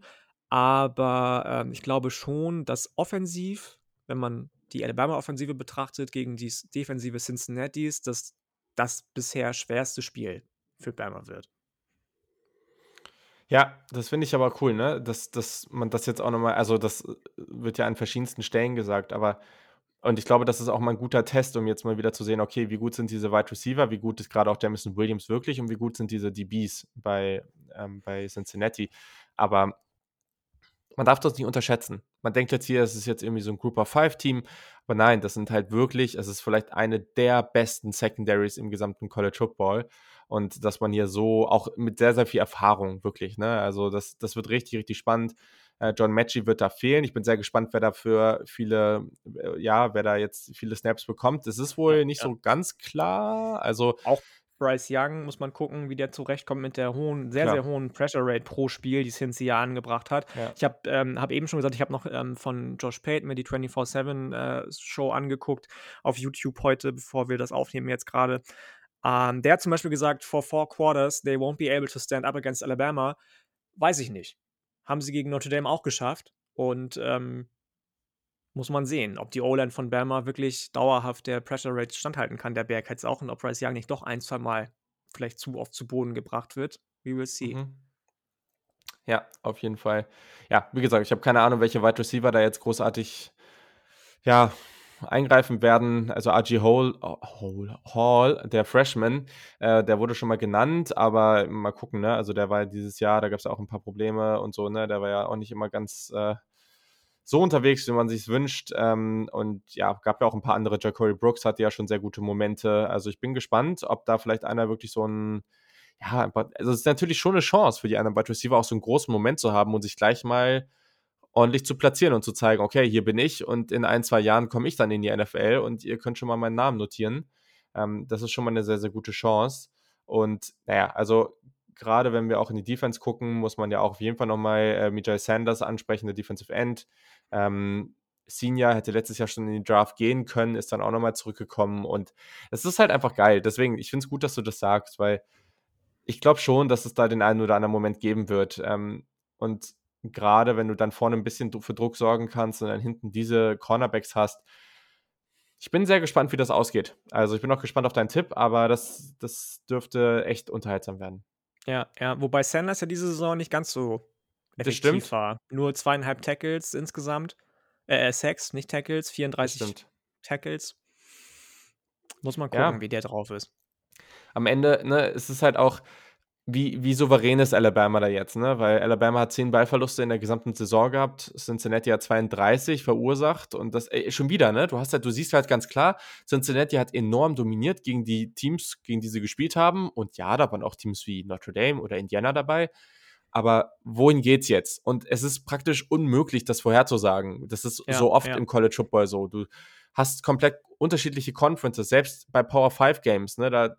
Aber ähm, ich glaube schon, dass offensiv, wenn man die Alabama-Offensive betrachtet gegen die defensive Cincinnatis, dass das bisher schwerste Spiel für Bama wird. Ja, das finde ich aber cool, ne? Dass, dass man das jetzt auch nochmal, also das äh, wird ja an verschiedensten Stellen gesagt, aber und ich glaube, das ist auch mal ein guter Test, um jetzt mal wieder zu sehen, okay, wie gut sind diese Wide Receiver, wie gut ist gerade auch Jamison Williams wirklich und wie gut sind diese DBs bei, ähm, bei Cincinnati. Aber man darf das nicht unterschätzen. Man denkt jetzt hier, es ist jetzt irgendwie so ein Group of Five Team, aber nein, das sind halt wirklich, es ist vielleicht eine der besten Secondaries im gesamten College Football und dass man hier so auch mit sehr, sehr viel Erfahrung wirklich, ne, also das, das wird richtig, richtig spannend. Äh, John Matchy wird da fehlen. Ich bin sehr gespannt, wer dafür viele, äh, ja, wer da jetzt viele Snaps bekommt. Es ist wohl nicht ja. so ganz klar. Also auch Bryce Young muss man gucken, wie der zurechtkommt mit der hohen, sehr, Klar. sehr hohen Pressure Rate pro Spiel, die Cincy ja angebracht hat. Ja. Ich habe ähm, hab eben schon gesagt, ich habe noch ähm, von Josh Payton mir die 24-7-Show äh, angeguckt auf YouTube heute, bevor wir das aufnehmen jetzt gerade. Ähm, der hat zum Beispiel gesagt, for four quarters, they won't be able to stand up against Alabama. Weiß ich nicht. Haben sie gegen Notre Dame auch geschafft. Und ähm, muss man sehen, ob die O-Line von Bama wirklich dauerhaft der Pressure Rate standhalten kann, der Bearcats auch, und ob Bryce Young nicht doch ein, zwei Mal vielleicht zu oft zu Boden gebracht wird. We will see. Mhm. Ja, auf jeden Fall. Ja, wie gesagt, ich habe keine Ahnung, welche Wide Receiver da jetzt großartig ja, eingreifen werden. Also RG Hall, Hall, Hall der Freshman, äh, der wurde schon mal genannt, aber mal gucken, ne? Also der war dieses Jahr, da gab es auch ein paar Probleme und so, ne? Der war ja auch nicht immer ganz äh, so unterwegs, wie man sich wünscht. Ähm, und ja, gab ja auch ein paar andere. Jacory Brooks hatte ja schon sehr gute Momente. Also ich bin gespannt, ob da vielleicht einer wirklich so ein, ja, also es ist natürlich schon eine Chance für die anderen Wide Receiver auch so einen großen Moment zu haben und sich gleich mal ordentlich zu platzieren und zu zeigen, okay, hier bin ich und in ein, zwei Jahren komme ich dann in die NFL und ihr könnt schon mal meinen Namen notieren. Ähm, das ist schon mal eine sehr, sehr gute Chance. Und naja, also gerade wenn wir auch in die Defense gucken, muss man ja auch auf jeden Fall nochmal äh, Mijay Sanders ansprechen, der Defensive End. Ähm, Senior hätte letztes Jahr schon in den Draft gehen können, ist dann auch nochmal zurückgekommen und es ist halt einfach geil. Deswegen, ich finde es gut, dass du das sagst, weil ich glaube schon, dass es da den einen oder anderen Moment geben wird. Ähm, und gerade wenn du dann vorne ein bisschen für Druck sorgen kannst und dann hinten diese Cornerbacks hast, ich bin sehr gespannt, wie das ausgeht. Also ich bin auch gespannt auf deinen Tipp, aber das, das dürfte echt unterhaltsam werden. Ja, ja, wobei Sanders ja diese Saison nicht ganz so stimmt. war. Nur zweieinhalb Tackles insgesamt. Äh, äh Sacks, nicht Tackles, 34 Tackles. Muss man gucken, ja. wie der drauf ist. Am Ende, ne, es ist halt auch, wie, wie souverän ist Alabama da jetzt, ne? Weil Alabama hat 10 Ballverluste in der gesamten Saison gehabt, Cincinnati hat 32 verursacht und das ey, schon wieder, ne? Du hast halt, du siehst halt ganz klar, Cincinnati hat enorm dominiert gegen die Teams, gegen die sie gespielt haben. Und ja, da waren auch Teams wie Notre Dame oder Indiana dabei. Aber wohin geht's jetzt? Und es ist praktisch unmöglich, das vorherzusagen. Das ist Ja, so oft ja. im College Football so. Du hast komplett unterschiedliche Conferences, selbst bei Power 5 Games, ne? Da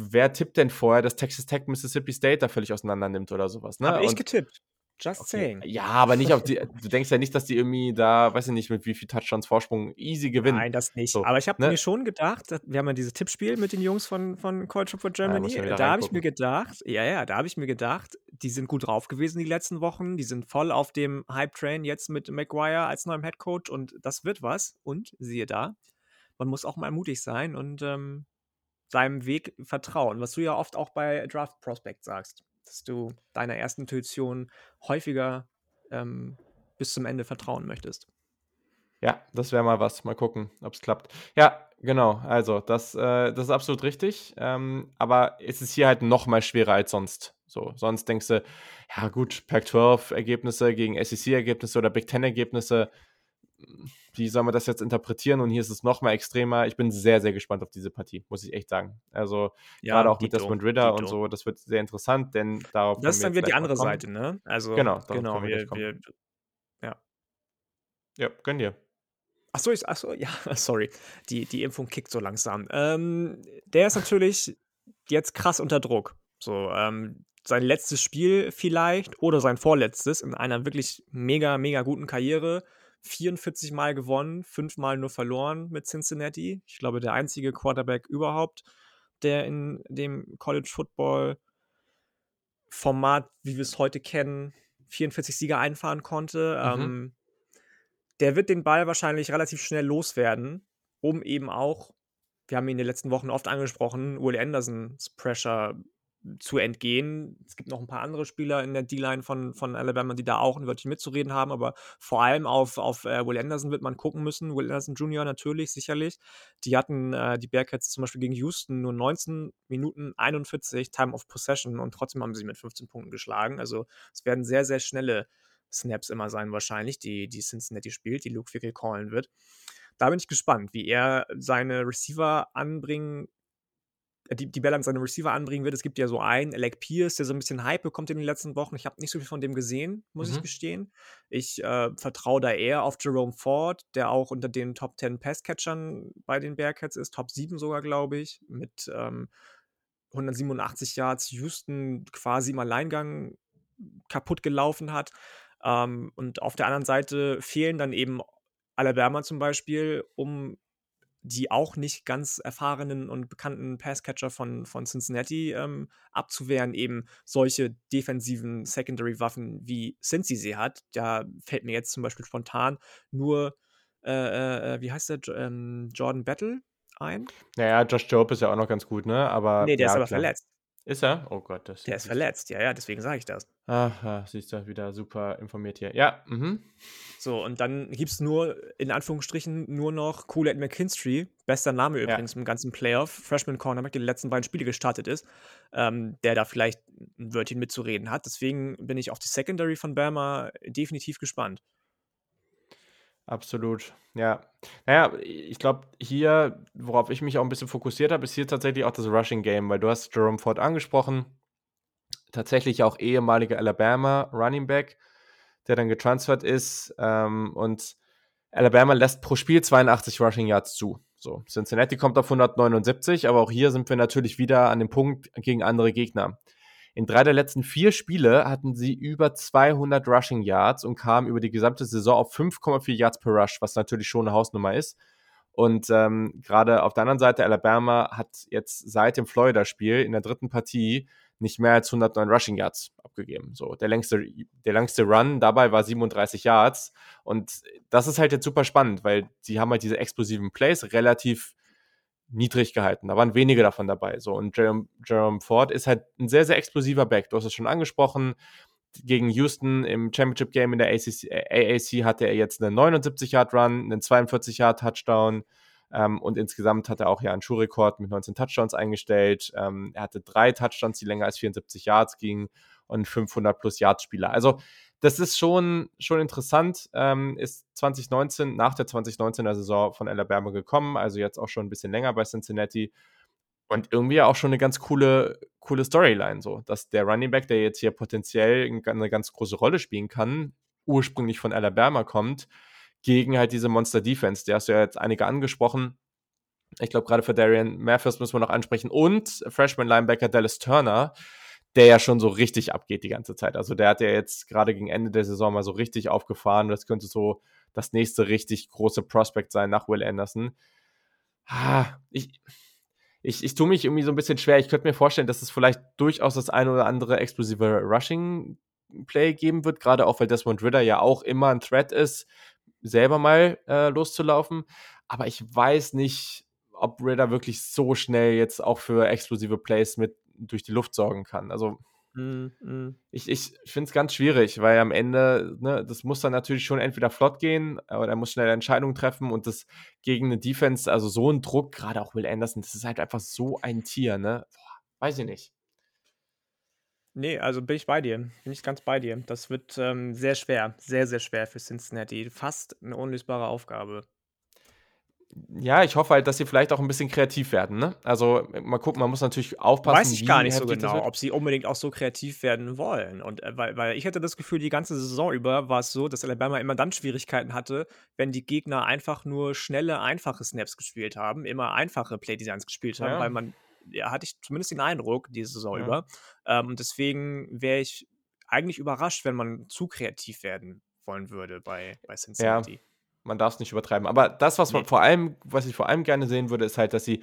wer tippt denn vorher, dass Texas Tech Mississippi State da völlig auseinander nimmt oder sowas, ne? Habe ich getippt. Just okay, saying. ja, aber nicht auf die du denkst ja nicht, dass die irgendwie da, weiß ich nicht, mit wie viel Touchdowns Vorsprung easy gewinnen. Nein, das nicht. So, Aber ich habe ne? mir schon gedacht, wir haben ja dieses Tippspiel mit den Jungs von, von da muss Germany. ja da habe ich mir gedacht, ja, ja, da habe ich mir gedacht, die sind gut drauf gewesen die letzten Wochen. Die sind voll auf dem Hype-Train jetzt mit McGuire als neuem Headcoach und das wird was. Und siehe da, man muss auch mal mutig sein und ähm, seinem Weg vertrauen, was du ja oft auch bei Draft Prospect sagst, dass du deiner ersten Intuition häufiger ähm, bis zum Ende vertrauen möchtest. Ja, das wäre mal was. Mal gucken, ob es klappt. Ja, genau. Also, das, äh, das ist absolut richtig. Ähm, aber es ist hier halt noch mal schwerer als sonst. So, sonst denkst du, ja gut, Pac-12-Ergebnisse gegen SEC-Ergebnisse oder Big Ten-Ergebnisse, wie soll man das jetzt interpretieren? Und hier ist es noch mal extremer. Ich bin sehr, sehr gespannt auf diese Partie, muss ich echt sagen. Also, gerade auch mit Dito, Desmond Ritter und Dito. so, das wird sehr interessant, denn darauf Das ist dann wieder die andere. Seite, ne? Also, Genau, genau, wir wir, wir, ja. Ja, gönn dir. Achso, ich, achso, ja, sorry. Die, die Impfung kickt so langsam. Ähm, der ist natürlich jetzt krass unter Druck. So, ähm, sein letztes Spiel vielleicht oder sein vorletztes in einer wirklich mega, mega guten Karriere. 44 Mal gewonnen, 5 Mal nur verloren mit Cincinnati. Ich glaube, der einzige Quarterback überhaupt, der in dem College Football Format, wie wir es heute kennen, 44 Sieger einfahren konnte. Mhm. Ähm, der wird den Ball wahrscheinlich relativ schnell loswerden, um eben auch, wir haben ihn in den letzten Wochen oft angesprochen, Will Andersons Pressure zu entgehen. Es gibt noch ein paar andere Spieler in der D-Line von, von Alabama, die da auch ein Wörtchen mitzureden haben, aber vor allem auf, auf äh, Will Anderson wird man gucken müssen. Will Anderson Jr. natürlich, sicherlich. Die hatten äh, die Bearcats zum Beispiel gegen Houston nur 19 Minuten 41 Time of Possession und trotzdem haben sie mit 15 Punkten geschlagen. Also es werden sehr, sehr schnelle Snaps immer sein, wahrscheinlich, die, die Cincinnati spielt, die Luke Fickel callen wird. Da bin ich gespannt, wie er seine Receiver anbringen die, die Bälle an seine Receiver anbringen wird. Es gibt ja so einen, Alec Pierce, der so ein bisschen Hype bekommt in den letzten Wochen. Ich habe nicht so viel von dem gesehen, muss ich Mhm. gestehen. Ich äh, vertraue da eher auf Jerome Ford, der auch unter den Top 10 Passcatchern bei den Bearcats ist, Top 7 sogar, glaube ich, mit ähm, 187 Yards Houston quasi im Alleingang kaputt gelaufen hat. Ähm, und auf der anderen Seite fehlen dann eben Alabama zum Beispiel, um die auch nicht ganz erfahrenen und bekannten Passcatcher von, von Cincinnati ähm, abzuwehren, eben solche defensiven Secondary-Waffen wie Cincy sie hat. Da fällt mir jetzt zum Beispiel spontan nur, äh, äh, wie heißt der, ähm, Jordan Battle ein? Naja, Josh Job ist ja auch noch ganz gut, ne? Aber nee, der ja, ist aber klar. verletzt. Ist er? Oh Gott, das Der ist verletzt, ja, ja, deswegen sage ich das. Ach, ja, siehst du, wieder super informiert hier. Ja, mhm. So, und dann gibt es nur, in Anführungsstrichen, nur noch Coolette McKinstry, bester Name Ja. übrigens im ganzen Playoff, Freshman Cornerback, der die letzten beiden Spiele gestartet ist, ähm, der da vielleicht ein Wörtchen mitzureden hat. Deswegen bin ich auf die Secondary von Bama definitiv gespannt. Absolut, ja. Naja, ich glaube, hier, worauf ich mich auch ein bisschen fokussiert habe, ist hier tatsächlich auch das Rushing Game, weil du hast Jerome Ford angesprochen, tatsächlich auch ehemaliger Alabama Running Back, der dann getransfert ist ähm, und Alabama lässt pro Spiel 82 Rushing Yards zu. So, Cincinnati kommt auf 179, aber auch hier sind wir natürlich wieder an dem Punkt gegen andere Gegner. In drei der letzten vier Spiele hatten sie über 200 Rushing Yards und kamen über die gesamte Saison auf 5,4 Yards per Rush, was natürlich schon eine Hausnummer ist. Und ähm, gerade auf der anderen Seite, Alabama hat jetzt seit dem Florida-Spiel in der dritten Partie nicht mehr als 109 Rushing Yards abgegeben. So, der längste, der längste Run dabei war 37 Yards. Und das ist halt jetzt super spannend, weil sie haben halt diese explosiven Plays relativ niedrig gehalten. Da waren wenige davon dabei. So, und Jerome, Jerome Ford ist halt ein sehr, sehr explosiver Back. Du hast es schon angesprochen. Gegen Houston im Championship Game in der ACC, AAC hatte er jetzt einen 79-Yard-Run, einen 42-Yard-Touchdown. Ähm, und insgesamt hat er auch ja einen Schuhrekord mit 19 Touchdowns eingestellt. Ähm, er hatte drei Touchdowns, die länger als 74 Yards gingen und 500 plus Yards Spieler. Also das ist schon, schon interessant. Ähm, ist 2019, nach der 2019er Saison von Alabama gekommen, also jetzt auch schon ein bisschen länger bei Cincinnati. Und irgendwie auch schon eine ganz coole, coole Storyline, so, dass der Running Back, der jetzt hier potenziell eine ganz große Rolle spielen kann, ursprünglich von Alabama kommt, gegen halt diese Monster Defense. Der hast du ja jetzt einige angesprochen. Ich glaube, gerade für Darian Mathis müssen wir noch ansprechen. Und Freshman Linebacker Dallas Turner, der ja schon so richtig abgeht die ganze Zeit. Also der hat ja jetzt gerade gegen Ende der Saison mal so richtig aufgefahren. Das könnte so das nächste richtig große Prospect sein nach Will Anderson. Ah, ich, ich, ich tue mich irgendwie so ein bisschen schwer. Ich könnte mir vorstellen, dass es vielleicht durchaus das eine oder andere explosive Rushing-Play geben wird, gerade auch weil Desmond Ritter ja auch immer ein Threat ist, selber mal äh, loszulaufen. Aber ich weiß nicht, ob Ritter wirklich so schnell jetzt auch für explosive Plays mit durch die Luft sorgen kann. Also mm, mm. ich, ich finde es ganz schwierig, weil am Ende, ne, das muss dann natürlich schon entweder flott gehen oder er muss schnell Entscheidungen treffen und das gegen eine Defense, also so ein Druck, gerade auch Will Anderson, das ist halt einfach so ein Tier, ne? Boah, weiß ich nicht. Nee, also bin ich bei dir. Bin ich ganz bei dir. Das wird ähm, sehr schwer, sehr, sehr schwer für Cincinnati. Fast eine unlösbare Aufgabe ja, ich hoffe halt, dass sie vielleicht auch ein bisschen kreativ werden. Ne? Also mal gucken, man muss natürlich aufpassen. Weiß ich gar nicht so genau, ob sie unbedingt auch so kreativ werden wollen. Und äh, weil, weil ich hatte das Gefühl, die ganze Saison über war es so, dass Alabama immer dann Schwierigkeiten hatte, wenn die Gegner einfach nur schnelle, einfache Snaps gespielt haben, immer einfache Playdesigns gespielt haben, ja. weil man, ja, hatte ich zumindest den Eindruck, die Saison ja. über. Ähm, und deswegen wäre ich eigentlich überrascht, wenn man zu kreativ werden wollen würde bei, bei Cincinnati. Ja man darf es nicht übertreiben. Aber das, was man nee. vor allem, was ich vor allem gerne sehen würde, ist halt, dass sie,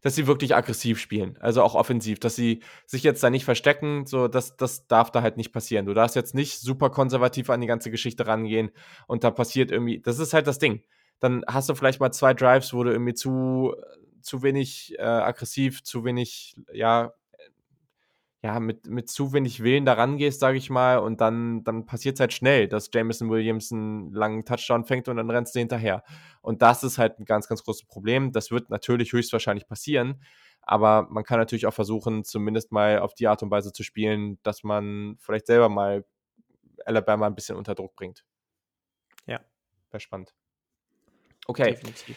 dass sie wirklich aggressiv spielen, also auch offensiv, dass sie sich jetzt da nicht verstecken, so das, das darf da halt nicht passieren. Du darfst jetzt nicht super konservativ an die ganze Geschichte rangehen und da passiert irgendwie, das ist halt das Ding. Dann hast du vielleicht mal zwei Drives, wo du irgendwie zu, zu wenig äh, aggressiv, zu wenig, ja, ja, mit, mit zu wenig Willen da rangehst, sage ich mal, und dann, dann passiert es halt schnell, dass Jameson Williams einen langen Touchdown fängt und dann rennst du hinterher. Und das ist halt ein ganz, ganz großes Problem. Das wird natürlich höchstwahrscheinlich passieren, aber man kann natürlich auch versuchen, zumindest mal auf die Art und Weise zu spielen, dass man vielleicht selber mal Alabama ein bisschen unter Druck bringt. Ja. Wäre spannend. Okay. Definitiv.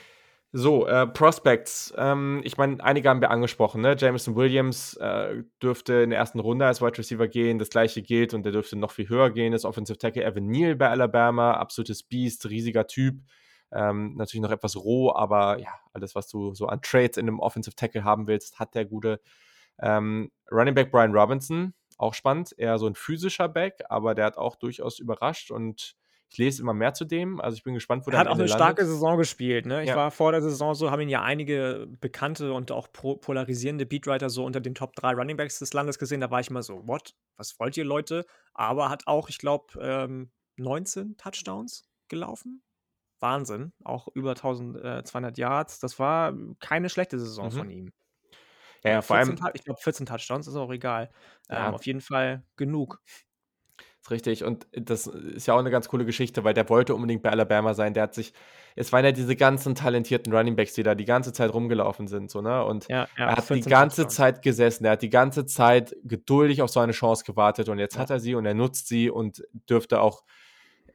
So, äh, Prospects. Ähm, ich meine, einige haben wir angesprochen. Ne? Jameson Williams äh, dürfte in der ersten Runde als Wide Receiver gehen. Das gleiche gilt und der dürfte noch viel höher gehen. Das Offensive Tackle Evan Neal bei Alabama. Absolutes Beast, riesiger Typ. Ähm, natürlich noch etwas roh, aber ja, alles, was du so an Trades in einem Offensive Tackle haben willst, hat der gute. Ähm, Running Back Brian Robinson, auch spannend. Eher so ein physischer Back, aber der hat auch durchaus überrascht und ich lese immer mehr zu dem. Also ich bin gespannt, wo er der hat auch eine landet. starke Saison gespielt. Ne? Ich ja. war vor der Saison so, haben ihn ja einige bekannte und auch polarisierende Beatwriter so unter den Top 3 Runningbacks des Landes gesehen. Da war ich mal so, what? Was wollt ihr, Leute? Aber hat auch, ich glaube, ähm, 19 Touchdowns gelaufen. Wahnsinn. Auch über 1200 äh, Yards. Das war keine schlechte Saison mhm. von ihm. Ja, vor allem. Ich glaube, 14 Touchdowns ist auch egal. Ja. Ähm, auf jeden Fall genug. Ist richtig. Und das ist ja auch eine ganz coole Geschichte, weil der wollte unbedingt bei Alabama sein. Der hat sich, es waren ja diese ganzen talentierten Runningbacks, die da die ganze Zeit rumgelaufen sind, so, ne? Und ja, ja, er hat die ganze Zeit gesessen, er hat die ganze Zeit geduldig auf seine Chance gewartet und jetzt ja. hat er sie und er nutzt sie und dürfte auch,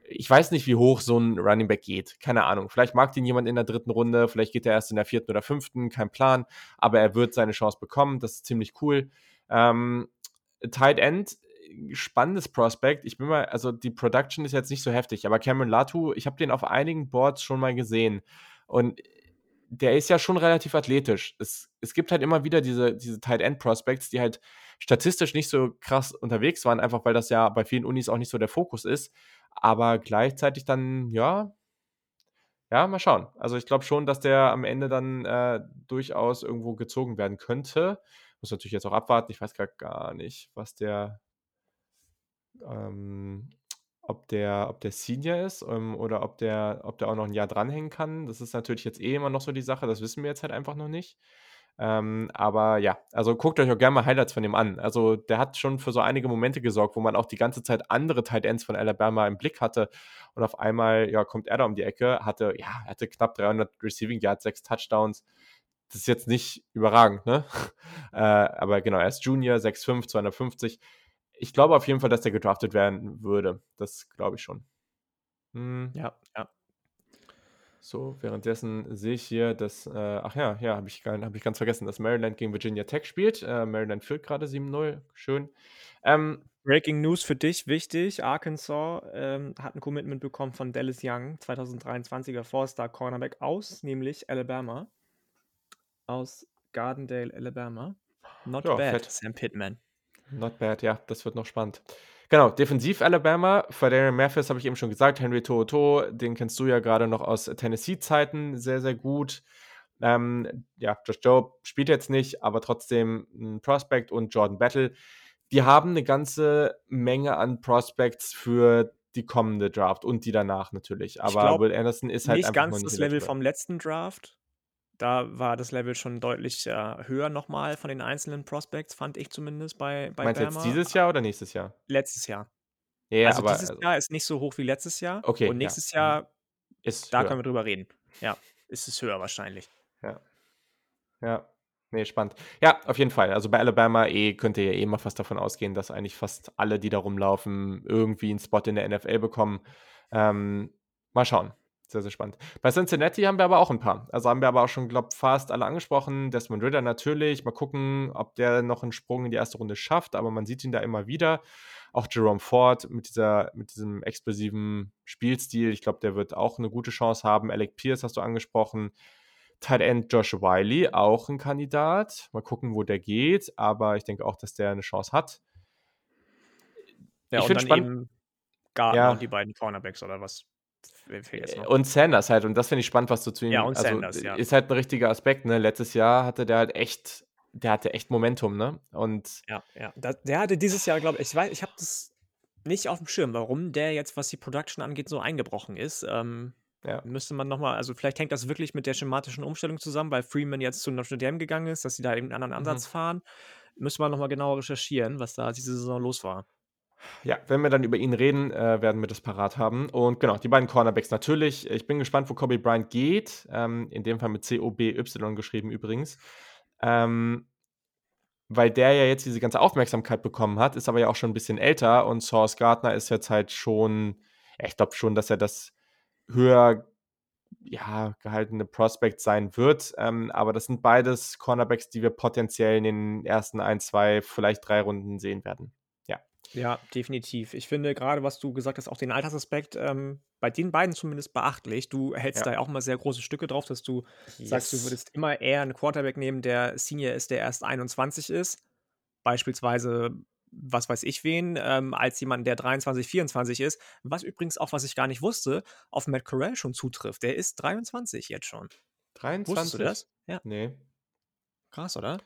ich weiß nicht, wie hoch so ein Running Back geht. Keine Ahnung. Vielleicht mag ihn jemand in der dritten Runde, vielleicht geht er erst in der vierten oder fünften, kein Plan. Aber er wird seine Chance bekommen. Das ist ziemlich cool. Ähm, Tight End spannendes Prospect. Ich bin mal, also die Production ist jetzt nicht so heftig, aber Cameron Latu, ich habe den auf einigen Boards schon mal gesehen und der ist ja schon relativ athletisch. Es, es gibt halt immer wieder diese, diese Tight End Prospects, die halt statistisch nicht so krass unterwegs waren, einfach weil das ja bei vielen Unis auch nicht so der Fokus ist, aber gleichzeitig dann, ja, ja, mal schauen. Also ich glaube schon, dass der am Ende dann äh, durchaus irgendwo gezogen werden könnte. Muss natürlich jetzt auch abwarten. Ich weiß gar nicht, was der ähm, ob der, ob der Senior ist ähm, oder ob der, ob der auch noch ein Jahr dranhängen kann. Das ist natürlich jetzt eh immer noch so die Sache, das wissen wir jetzt halt einfach noch nicht. Ähm, aber ja, also guckt euch auch gerne mal Highlights von ihm an. Also der hat schon für so einige Momente gesorgt, wo man auch die ganze Zeit andere Tight Ends von Alabama im Blick hatte. Und auf einmal, ja, kommt er da um die Ecke, hatte, ja, hatte knapp 300 Receiving Yards, sechs Touchdowns. Das ist jetzt nicht überragend, ne? äh, aber genau, er ist Junior, 6'5, 250. Ich glaube auf jeden Fall, dass der gedraftet werden würde. Das glaube ich schon. Hm. Ja, ja. So, währenddessen sehe ich hier, dass, äh, ach ja, ja, habe ich, hab ich ganz vergessen, dass Maryland gegen Virginia Tech spielt. Äh, Maryland führt gerade 7-0. Schön. Ähm, Breaking News für dich, wichtig. Arkansas ähm, hat ein Commitment bekommen von Dallas Young, 2023er Four-Star Cornerback aus, nämlich Alabama. Aus Gardendale, Alabama. Not ja, bad, fett. Sam Pittman. Not bad, ja, das wird noch spannend. Genau, defensiv Alabama. Fadarian Memphis habe ich eben schon gesagt. Henry To'oto, den kennst du ja gerade noch aus Tennessee-Zeiten sehr, sehr gut. Ähm, ja, Josh Joe spielt jetzt nicht, aber trotzdem ein Prospect und Jordan Battle. Die haben eine ganze Menge an Prospects für die kommende Draft und die danach natürlich. Aber glaub, Will Anderson ist halt nicht ganz das Level vom letzten Draft. Da war das Level schon deutlich äh, höher nochmal von den einzelnen Prospects, fand ich zumindest bei, bei Meinst du jetzt dieses Jahr oder nächstes Jahr? Letztes Jahr. Ja, also aber dieses also Jahr ist nicht so hoch wie letztes Jahr. Okay. Und nächstes ja. Jahr, ist da höher. können wir drüber reden. Ja, ist es höher wahrscheinlich. Ja. Ja. Nee, spannend. Ja, auf jeden Fall. Also bei Alabama eh könnt ihr ja eh immer fast davon ausgehen, dass eigentlich fast alle, die da rumlaufen, irgendwie einen Spot in der NFL bekommen. Ähm, mal schauen. Sehr, sehr spannend. Bei Cincinnati haben wir aber auch ein paar. Also haben wir aber auch schon, glaube ich, fast alle angesprochen. Desmond Ritter natürlich. Mal gucken, ob der noch einen Sprung in die erste Runde schafft. Aber man sieht ihn da immer wieder. Auch Jerome Ford mit, dieser, mit diesem explosiven Spielstil. Ich glaube, der wird auch eine gute Chance haben. Alec Pierce hast du angesprochen. Tight End Josh Wiley, auch ein Kandidat. Mal gucken, wo der geht. Aber ich denke auch, dass der eine Chance hat. Ja, ich und dann spannend. eben Gardner ja. und die beiden Cornerbacks oder was? Äh, und Sanders halt, und das finde ich spannend, was du zu ihm Ja, und also, Sanders, ja. Ist halt ein richtiger Aspekt, ne? Letztes Jahr hatte der halt echt, der hatte echt Momentum, ne? Und ja, ja. der hatte dieses Jahr, glaube ich, ich weiß, ich habe das nicht auf dem Schirm, warum der jetzt, was die Production angeht, so eingebrochen ist. Ähm, ja. Müsste man nochmal, also vielleicht hängt das wirklich mit der schematischen Umstellung zusammen, weil Freeman jetzt zu Notre Dame gegangen ist, dass sie da eben einen anderen Ansatz mhm. fahren. Müsste man nochmal genauer recherchieren, was da diese Saison los war. Ja, wenn wir dann über ihn reden, äh, werden wir das parat haben. Und genau, die beiden Cornerbacks natürlich. Ich bin gespannt, wo Kobe Bryant geht. Ähm, in dem Fall mit C-O-B-Y geschrieben übrigens. Ähm, weil der ja jetzt diese ganze Aufmerksamkeit bekommen hat, ist aber ja auch schon ein bisschen älter und Source Gardner ist jetzt halt schon, ich glaube schon, dass er das höher ja, gehaltene Prospect sein wird. Ähm, aber das sind beides Cornerbacks, die wir potenziell in den ersten ein, zwei, vielleicht drei Runden sehen werden. Ja, definitiv. Ich finde gerade, was du gesagt hast, auch den Altersaspekt, ähm, bei den beiden zumindest beachtlich. Du hältst ja. da ja auch mal sehr große Stücke drauf, dass du yes. sagst, du würdest immer eher einen Quarterback nehmen, der Senior ist, der erst 21 ist. Beispielsweise, was weiß ich wen, ähm, als jemand, der 23, 24 ist. Was übrigens auch, was ich gar nicht wusste, auf Matt Corral schon zutrifft. Der ist 23 jetzt schon. 23? Wusstest du das? Ja. Nee. Krass, oder?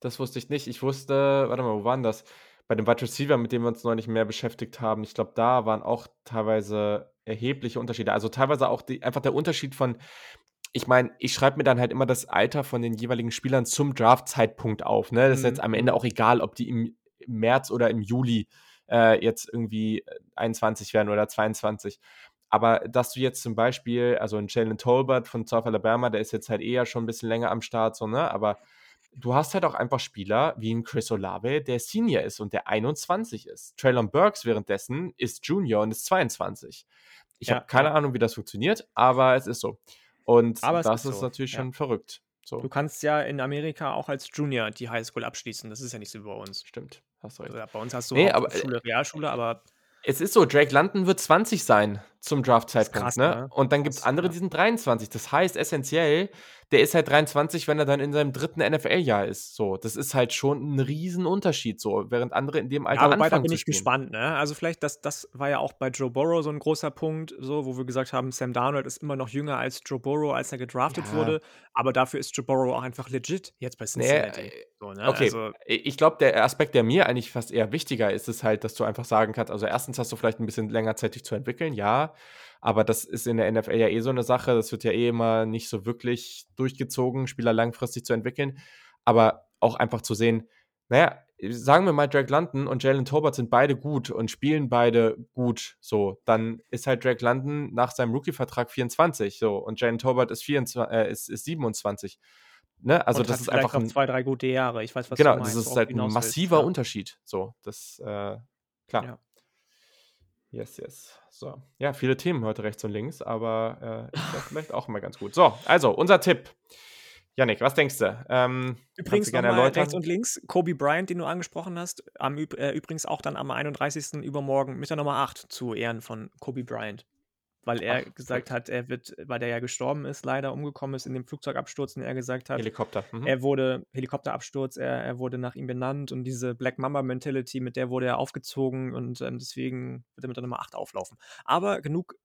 Das wusste ich nicht. Ich wusste, warte mal, wo waren das? Bei dem Wide Receiver, mit dem wir uns neulich mehr beschäftigt haben, ich glaube, da waren auch teilweise erhebliche Unterschiede. Also teilweise auch die, einfach der Unterschied von, ich meine, ich schreibe mir dann halt immer das Alter von den jeweiligen Spielern zum Draft-Zeitpunkt auf. Ne? Das ist jetzt am mhm. Ende auch egal, ob die im März oder im Juli äh, jetzt irgendwie 21 werden oder 22. Aber dass du jetzt zum Beispiel, also ein Jalen Tolbert von South Alabama, der ist jetzt halt eher schon ein bisschen länger am Start, so, ne? Aber du hast halt auch einfach Spieler wie ein Chris Olave, der Senior ist und der 21 ist. Traylon Burks währenddessen ist Junior und ist 22. Ich ja, habe keine. Ahnung, wie das funktioniert, aber es ist so. Und aber das ist, so. natürlich ja. schon verrückt. So. Du kannst ja in Amerika auch als Junior die Highschool abschließen. Das ist ja nicht so wie bei uns. Stimmt, hast recht. Also bei uns hast du nee, aber, Schule, Realschule, aber es ist so, Drake London wird 20 sein zum Draft-Zeitpunkt. Ne? ne? Und dann gibt es andere, die sind 23. Das heißt essentiell, der ist halt 23, wenn er dann in seinem dritten NFL-Jahr ist. So, das ist halt schon ein Riesenunterschied, so, während andere in dem Alter ja, anfangen da bin ich gespannt, ne? Also vielleicht, das, das war ja auch bei Joe Burrow so ein großer Punkt, so, wo wir gesagt haben, Sam Darnold ist immer noch jünger als Joe Burrow, als er gedraftet ja. wurde, aber dafür ist Joe Burrow auch einfach legit jetzt bei Cincinnati. Nee, so, ne? Okay, also, ich glaube, der Aspekt, der mir eigentlich fast eher wichtiger ist, ist halt, dass du einfach sagen kannst, also erstens hast du vielleicht ein bisschen länger Zeit, dich zu entwickeln, ja, aber das ist in der NFL ja eh so eine Sache. Das wird ja eh immer nicht so wirklich durchgezogen, Spieler langfristig zu entwickeln. aber auch einfach zu sehen, naja, sagen wir mal, Drake London und Jalen Tobert sind beide gut und spielen beide gut, so, dann ist halt Drake London nach seinem Rookie-Vertrag 24, so, und Jalen Tobert ist, 24, äh, ist, ist 27. Ne? Also Und das ist einfach ein, zwei, drei gute Jahre. Ich weiß, was genau, das ist halt ein massiver Ja. Unterschied, so, das, äh, klar. Ja. Yes, yes. So. Ja, viele Themen heute rechts und links, aber äh, ist ja vielleicht auch immer ganz gut. So, also unser Tipp. Yannick, was denkst du? Ähm, Übrigens gerne erläutern? rechts und links, Kobe Bryant, den du angesprochen hast, am, äh, übrigens auch dann am 31. übermorgen mit der Nummer 8 zu Ehren von Kobe Bryant. Weil er Ach, gesagt hat, er wird, weil der ja gestorben ist, leider umgekommen ist in dem Flugzeugabsturz, und er gesagt hat, Helikopter. Mhm. er wurde, Helikopterabsturz, er, er wurde nach ihm benannt und diese Black Mamba Mentality, mit der wurde er aufgezogen und ähm, deswegen wird er mit der Nummer 8 auflaufen. Aber genug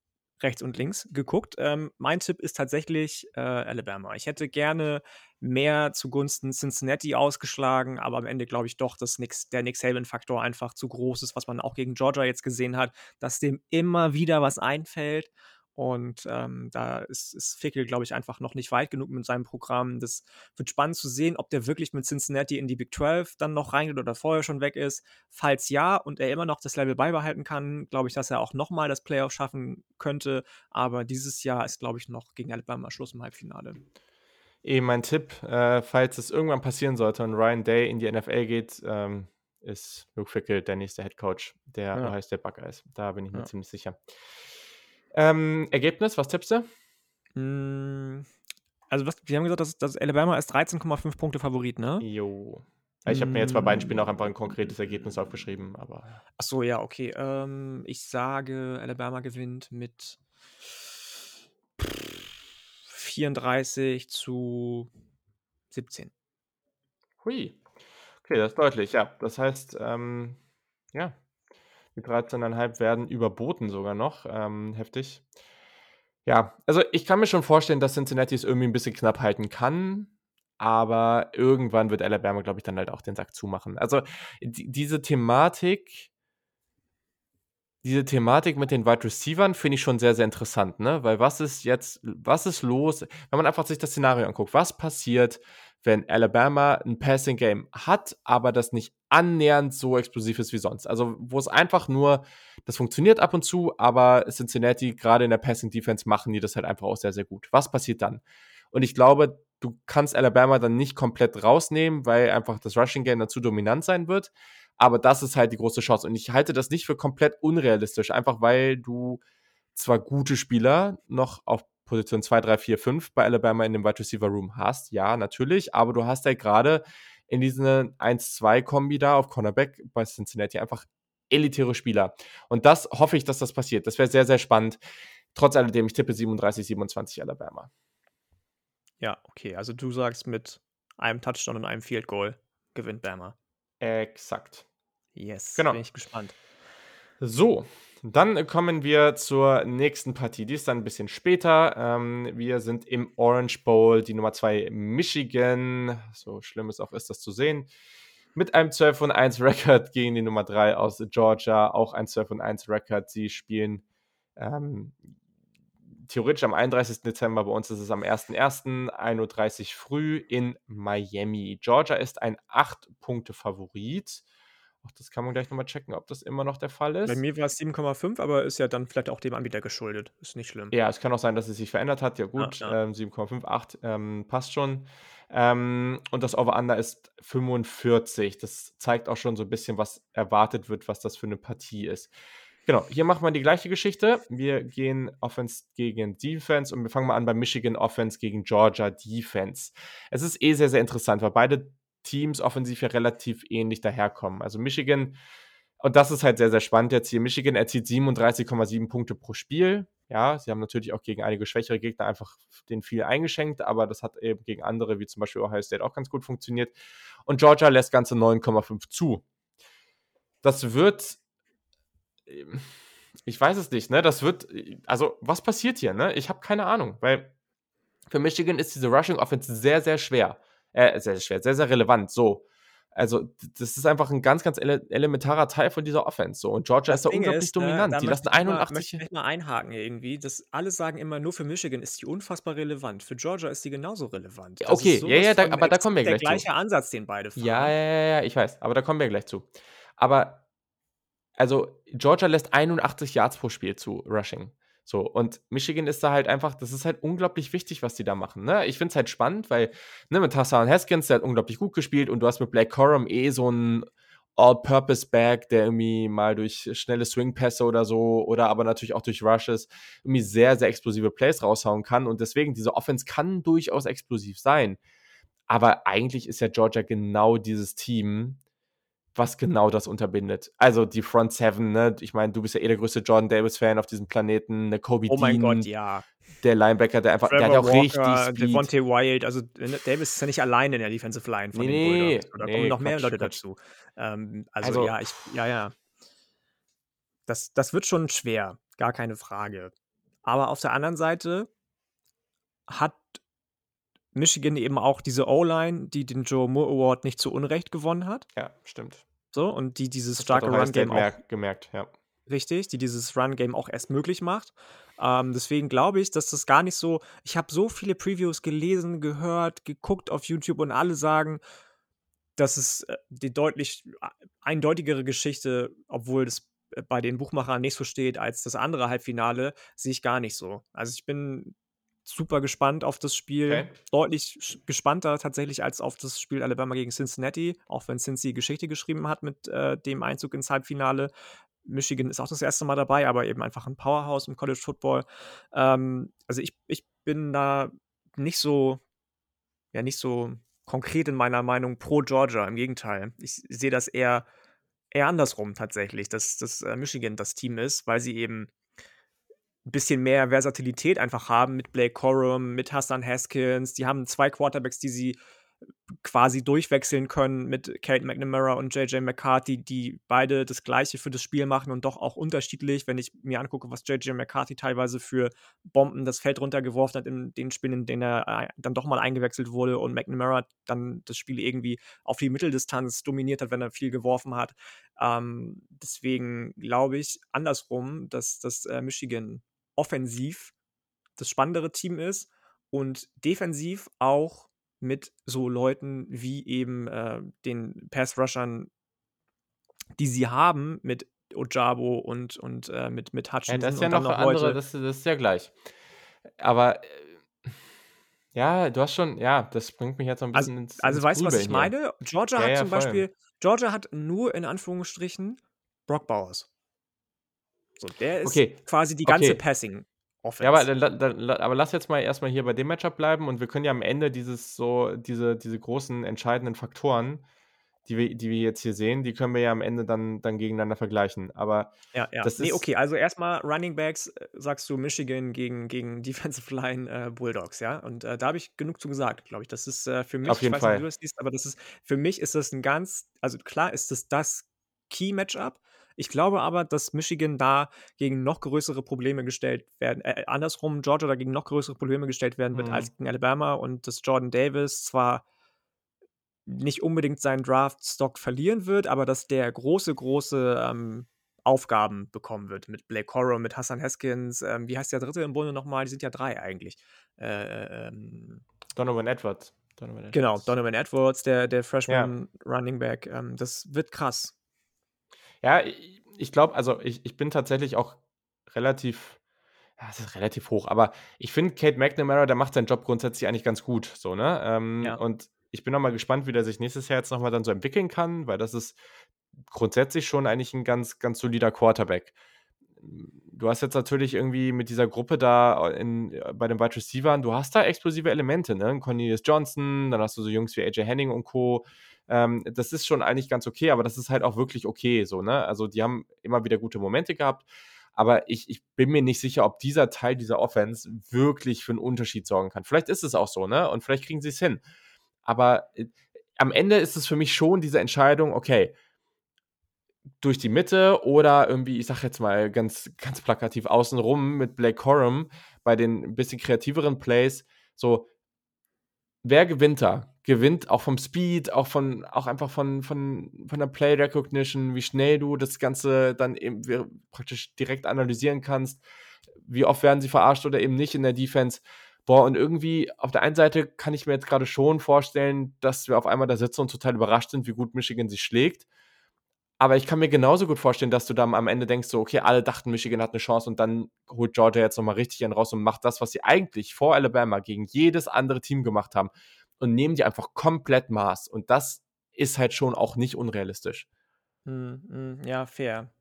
rechts und links geguckt. Ähm, mein Tipp ist tatsächlich äh, Alabama. Ich hätte gerne mehr zugunsten Cincinnati ausgeschlagen, aber am Ende glaube ich doch, dass Nick, der Nick Saban-Faktor einfach zu groß ist, was man auch gegen Georgia jetzt gesehen hat, dass dem immer wieder was einfällt. Und ähm, da ist, ist Fickel, glaube ich, einfach noch nicht weit genug mit seinem Programm. Das wird spannend zu sehen, ob der wirklich mit Cincinnati in die Big 12 dann noch reingeht oder vorher schon weg ist. Falls ja und er immer noch das Level beibehalten kann, glaube ich, dass er auch nochmal das Playoff schaffen könnte. Aber dieses Jahr ist, glaube ich, noch gegen Alabama Schluss im Halbfinale. Eh, mein Tipp, äh, falls es irgendwann passieren sollte und Ryan Day in die NFL geht, ähm, ist Luke Fickle der nächste Head Coach der Ja. Ohio State Buckeyes. Da bin ich mir Ja. ziemlich sicher. Ähm, Ergebnis, was tippst du? Mm, Also, was, wir haben gesagt, dass, dass Alabama ist 13,5 Punkte Favorit, ne? Jo. Ich habe mir jetzt bei beiden Spielen auch Mm. einfach ein konkretes Ergebnis aufgeschrieben, aber. Ach so, ja, okay. Ähm, ich sage, Alabama gewinnt mit 34 zu 17. Hui. Okay, das ist deutlich, ja. Das heißt, ähm, ja, die 13,5 werden überboten sogar noch. Ähm, heftig. Ja, also ich kann mir schon vorstellen, dass Cincinnati es irgendwie ein bisschen knapp halten kann, aber irgendwann wird Alabama, glaube ich, dann halt auch den Sack zumachen. Also die, diese Thematik, diese Thematik mit den Wide Receivern finde ich schon sehr, sehr interessant, ne? Weil was ist jetzt, was ist los, wenn man einfach sich das Szenario anguckt, was passiert, wenn Alabama ein Passing Game hat, aber das nicht annähernd so explosiv ist wie sonst. Also, wo es einfach nur, das funktioniert ab und zu, aber Cincinnati, gerade in der Passing Defense, machen die das halt einfach auch sehr, sehr gut. Was passiert dann? Und ich glaube, du kannst Alabama dann nicht komplett rausnehmen, weil einfach das Rushing Game dazu dominant sein wird. Aber das ist halt die große Chance. Und ich halte das nicht für komplett unrealistisch, einfach weil du zwar gute Spieler noch auf Position 2, 3, 4, 5 bei Alabama in dem Wide Receiver Room hast, ja, natürlich, aber du hast halt gerade in diesen 1-2-Kombi da auf Cornerback bei Cincinnati einfach elitäre Spieler. Und das hoffe ich, dass das passiert. Das wäre sehr, sehr spannend. Trotz alledem, ich tippe 37, 27 Alabama. Ja, okay. Also du sagst mit einem Touchdown und einem Field Goal gewinnt Bama. Exakt. Yes, Genau. bin ich gespannt. So, dann kommen wir zur nächsten Partie. Die ist dann ein bisschen später. Ähm, wir sind im Orange Bowl, die Nummer 2 Michigan. So schlimm es auch ist, das zu sehen. Mit einem 12 und 1 Record gegen die Nummer 3 aus Georgia. Auch ein 12 und 1 Record. Sie spielen ähm, theoretisch am 31. Dezember. Bei uns ist es am 1.1. 1.30 Uhr früh in Miami. Georgia ist ein 8-Punkte-Favorit. Auch das kann man gleich nochmal checken, ob das immer noch der Fall ist. Bei mir war es 7,5, aber ist ja dann vielleicht auch dem Anbieter geschuldet. Ist nicht schlimm. Ja, es kann auch sein, dass es sich verändert hat. Ja, gut, ja. Ähm, 7,58 ähm, passt schon. Ähm, und das Over-Under ist 45. Das zeigt auch schon so ein bisschen, was erwartet wird, was das für eine Partie ist. Genau, hier machen wir die gleiche Geschichte. Wir gehen Offense gegen Defense und wir fangen mal an bei Michigan Offense gegen Georgia Defense. Es ist eh sehr, sehr interessant, weil beide Teams offensiv ja relativ ähnlich daherkommen. Also Michigan, und das ist halt sehr, sehr spannend jetzt hier. Michigan erzielt 37,7 Punkte pro Spiel. Ja, sie haben natürlich auch gegen einige schwächere Gegner einfach den viel eingeschenkt, aber das hat eben gegen andere, wie zum Beispiel Ohio State, auch ganz gut funktioniert. Und Georgia lässt ganze 9,5 zu. Das wird, ich weiß es nicht, ne? Das wird, also was passiert hier, ne? Ich habe keine Ahnung, weil für Michigan ist diese Rushing Offense sehr, sehr schwer. Äh, sehr, sehr schwer, sehr, sehr relevant. So. Also, das ist einfach ein ganz, ganz ele elementarer Teil von dieser Offense so und Georgia Das ist da Ding unglaublich ist, ne, dominant. da Die lassen möchte ich mal 81 möchte ich mal einhaken irgendwie, dass alle sagen immer, nur für Michigan ist die unfassbar relevant. Für Georgia ist die genauso relevant. Das Okay, ja, ja, da aber da kommen wir der gleich zu. gleiche Ansatz, den beide Ja, fahren. ja, ja, ja, ich weiß, aber da kommen wir gleich zu. Aber also, Georgia lässt 81 Yards pro Spiel zu, Rushing. So, und Michigan ist da halt einfach das ist halt unglaublich wichtig, was die da machen, ne? Ich finde es halt spannend, weil, ne, mit Hassan Haskins, der hat unglaublich gut gespielt und du hast mit Blake Corum eh so 'n All-Purpose-Back, der irgendwie mal durch schnelle Swing-Pässe oder so oder aber natürlich auch durch Rushes irgendwie sehr, sehr explosive Plays raushauen kann und deswegen, diese Offense kann durchaus explosiv sein. Aber eigentlich ist ja Georgia genau dieses Team, was genau das unterbindet. Also, die Front Seven, ne? Ich meine, du bist ja eh der größte Jordan Davis-Fan auf diesem Planeten, ne, Kobe Oh mein Gott, Dean, ja. der Linebacker, der einfach der hat Trevor auch richtig Walker, Speed. Devontae Wyatt, also, ne, Davis ist ja nicht alleine in der Defensive Line von Ne, den Bulldogs. Da kommen ne, noch mehr Quatsch, Leute Quatsch. dazu. Ähm, also, Also ja, ich ja, ja. Das das wird schon schwer, gar keine Frage. Aber auf der anderen Seite hat Michigan eben auch diese O-Line, die den Joe Moore Award nicht zu Unrecht gewonnen hat. Ja, stimmt. So, und die dieses Das starke Run-Game auch merk gemerkt, ja. Richtig, die dieses Run-Game auch erst möglich macht. Ähm, deswegen glaube ich, dass das gar nicht so ich habe so viele Previews gelesen, gehört, geguckt auf YouTube und alle sagen, das ist, äh, die deutlich a eindeutigere Geschichte, obwohl das, äh, bei den Buchmachern nicht so steht als das andere Halbfinale, sehe ich gar nicht so. Also, ich bin super gespannt auf das Spiel. Okay. Deutlich gespannter tatsächlich als auf das Spiel Alabama gegen Cincinnati, auch wenn Cincy Geschichte geschrieben hat mit, äh, dem Einzug ins Halbfinale. Michigan ist auch das erste Mal dabei, aber eben einfach 'n Powerhouse im College Football. Ähm, also, ich ich bin da nicht so ja, nicht so konkret in meiner Meinung pro Georgia, im Gegenteil. Ich sehe das eher eher andersrum tatsächlich, dass dass, äh, Michigan das Team ist, weil sie eben 'n bisschen mehr Versatilität einfach haben mit Blake Corum, mit Hassan Haskins. Die haben 2 Quarterbacks, die sie quasi durchwechseln können mit Cade McNamara und JJ McCarthy, die beide das Gleiche für das Spiel machen und doch auch unterschiedlich. Wenn ich mir angucke, was JJ McCarthy teilweise für Bomben das Feld runtergeworfen hat in den Spielen, in denen er, äh, dann doch mal eingewechselt wurde und McNamara dann das Spiel irgendwie auf die Mitteldistanz dominiert hat, wenn er viel geworfen hat. Ähm, deswegen glaube ich andersrum, dass dass, äh, Michigan offensiv das spannendere Team ist und defensiv auch mit so Leuten wie eben, äh, den Pass-Rushern die sie haben mit Ojabo und und, äh, mit mit Ja, Hutchinson das ist ja noch noch andere das das ist ja gleich. Aber, äh, ja, du hast schon ja, das bringt mich jetzt so 'n Also bisschen ins also, ins weißt du, was ich hier. meine? Georgia Ja, hat ja, zum voll. Beispiel Georgia hat nur in Anführungsstrichen Brock Bowers. So, der ist Okay, quasi die ganze okay. Passing Ja, aber Offense. dann aber lass jetzt mal erst mal hier bei dem Matchup bleiben und wir können ja am Ende dieses so diese diese großen entscheidenden Faktoren, die wir die wir jetzt hier sehen, die können wir ja am Ende dann dann gegeneinander vergleichen. Aber Ja, ja. das Ne, ist okay, also erst mal Running Backs, äh, sagst du Michigan gegen gegen Defensive Line, äh, Bulldogs, ja? Und, äh, da habe ich genug zu gesagt, glaube ich. Das ist, äh, für mich Auf ich jeden weiß nicht, wie du Fall. das siehst, aber das ist für mich ist das 'n ganz also, klar ist es das Key-Matchup. Ich glaube aber, dass Michigan da gegen noch größere Probleme gestellt werden äh, andersrum, Georgia dagegen noch größere Probleme gestellt werden wird als Mhm. gegen Alabama und dass Jordan Davis zwar nicht unbedingt seinen Draftstock verlieren wird, aber dass der große, große, ähm, Aufgaben bekommen wird mit Blake Corum, mit Hassan Haskins. Ähm, wie heißt der 3. im Bunde noch mal? Die sind ja 3 eigentlich. Äh, äh, ähm Donovan Edwards. Donovan Genau, Edwards. Donovan Edwards, der der Ja. Freshman Running Back. Ähm, das wird krass. Ja, i ich glaube also, ich ich bin tatsächlich auch relativ ja, was heißt relativ hoch, aber ich finde, Cade McNamara, der macht seinen Job grundsätzlich eigentlich ganz gut so, ne? Ähm, Ja. und ich bin auch mal gespannt, wie der sich nächstes Jahr jetzt noch mal dann so entwickeln kann, weil das ist grundsätzlich schon eigentlich 'n ganz, ganz solider Quarterback. Du hast jetzt natürlich irgendwie mit dieser Gruppe da in äh, bei den Wide Receivern du hast da explosive Elemente, ne? Cornelius Johnson, dann hast du so Jungs wie AJ Henning und Co. Ähm, das ist schon eigentlich ganz okay, aber das ist halt auch wirklich okay so, ne? Also, die haben immer wieder gute Momente gehabt, aber ich ich bin mir nicht sicher, ob dieser Teil dieser Offense wirklich für 'n Unterschied sorgen kann. Vielleicht ist es auch so, ne? Und vielleicht kriegen sie's hin. Aber, äh, am Ende ist es für mich schon diese Entscheidung, okay durch die Mitte oder irgendwie, ich sage jetzt mal ganz ganz plakativ außenrum mit Blake Corum bei den 'n bisschen kreativeren Plays, so wer gewinnt da? Gewinnt auch vom Speed, auch von, auch einfach von, von, von der Play Recognition, wie schnell du das Ganze dann eben praktisch direkt analysieren kannst. Wie oft werden sie verarscht oder eben nicht in der Defense. Boah, und irgendwie auf der einen Seite kann ich mir jetzt gerade schon vorstellen, dass wir auf einmal da sitzen und total überrascht sind, wie gut Michigan sich schlägt. Aber ich kann mir genauso gut vorstellen, dass du dann am Ende denkst, so, okay, alle dachten, Michigan hat eine Chance und dann holt Georgia jetzt nochmal richtig einen raus und macht das, was sie eigentlich vor Alabama gegen jedes andere Team gemacht haben und nehmen die einfach komplett Maß. Und das ist halt schon auch nicht unrealistisch. Mm, ja, fair.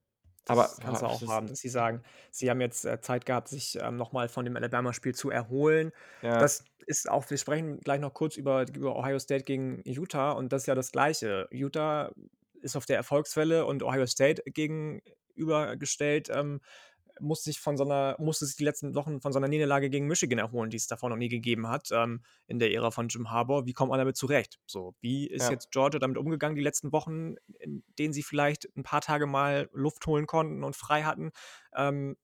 Das Aber kannst du das auch ist, haben, dass sie sagen, sie haben jetzt äh, Zeit gehabt, sich ähm, nochmal von dem Alabama-Spiel zu erholen. ja, Das ist auch, wir sprechen gleich noch kurz über, über Ohio State gegen Utah und das ist ja das Gleiche. Utah ist auf der Erfolgswelle und Ohio State gegenübergestellt, ähm, muss sich von so einer, musste sich die letzten Wochen von so einer Niederlage gegen Michigan erholen, die es davor noch nie gegeben hat, ähm, in der Ära von Jim Harbour. Wie kommt man damit zurecht? So, wie ist ja. jetzt Georgia damit umgegangen, die letzten Wochen, in denen sie vielleicht ein paar Tage mal Luft holen konnten und frei hatten? Ähm,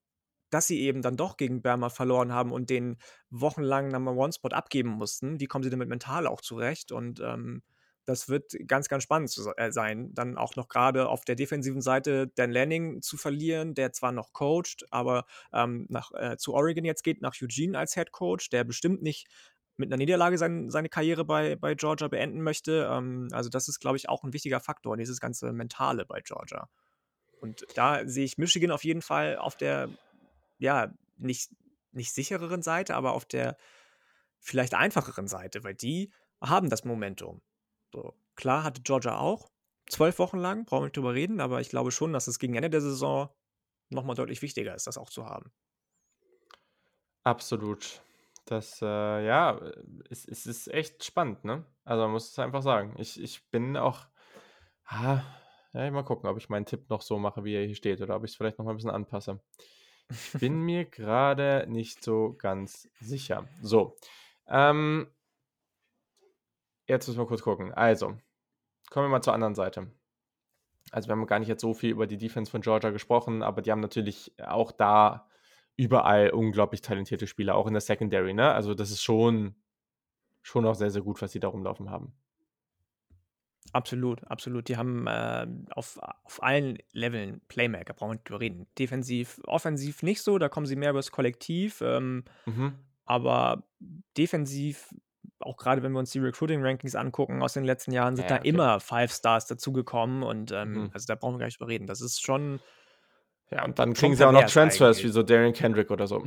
dass sie eben dann doch gegen Berma verloren haben und den wochenlangen Number One-Spot abgeben mussten. Wie kommen sie damit mental auch zurecht? Und ähm, das wird ganz, ganz spannend zu äh, sein. Dann auch noch gerade auf der defensiven Seite Dan Lanning zu verlieren, der zwar noch coacht, aber ähm, nach, äh, zu Oregon jetzt geht, nach Eugene als Head Coach, der bestimmt nicht mit einer Niederlage sein, seine Karriere bei, bei Georgia beenden möchte. Ähm, also das ist, glaube ich, auch ein wichtiger Faktor, dieses ganze Mentale bei Georgia. Und da sehe ich Michigan auf jeden Fall auf der, ja, nicht, nicht sichereren Seite, aber auf der vielleicht einfacheren Seite, weil die haben das Momentum. So, klar hatte Georgia auch zwölf Wochen lang, brauchen wir nicht drüber reden, aber ich glaube schon, dass es gegen Ende der Saison nochmal deutlich wichtiger ist, das auch zu haben. absolut. Das, äh, ja, es, es ist echt spannend, ne? Also man muss es einfach sagen. Ich, ich bin auch, ah, ja, mal gucken, ob ich meinen Tipp noch so mache, wie er hier steht, oder ob ich es vielleicht noch mal ein bisschen anpasse. Ich bin mir gerade nicht so ganz sicher. So, ähm, jetzt müssen wir kurz gucken. Also, kommen wir mal zur anderen Seite. Also, wir haben gar nicht jetzt so viel über die Defense von Georgia gesprochen, aber die haben natürlich auch da überall unglaublich talentierte Spieler, auch in der Secondary, ne? Also, das ist schon, schon auch sehr, sehr gut, was sie da rumlaufen haben. Absolut, absolut. Die haben äh, auf, auf allen Leveln Playmaker, brauchen wir nicht drüber reden. Defensiv, offensiv nicht so, da kommen sie mehr übers Kollektiv. Ähm, Mhm. aber defensiv, auch gerade wenn wir uns die Recruiting-Rankings angucken aus den letzten Jahren, sind Ja, da okay. immer Five Stars dazugekommen und ähm, Mhm. also da brauchen wir gar nicht drüber reden. Das ist schon, Ja, und dann kriegen sie auch noch Transfers, wie eigentlich. so Darian Kendrick oder so.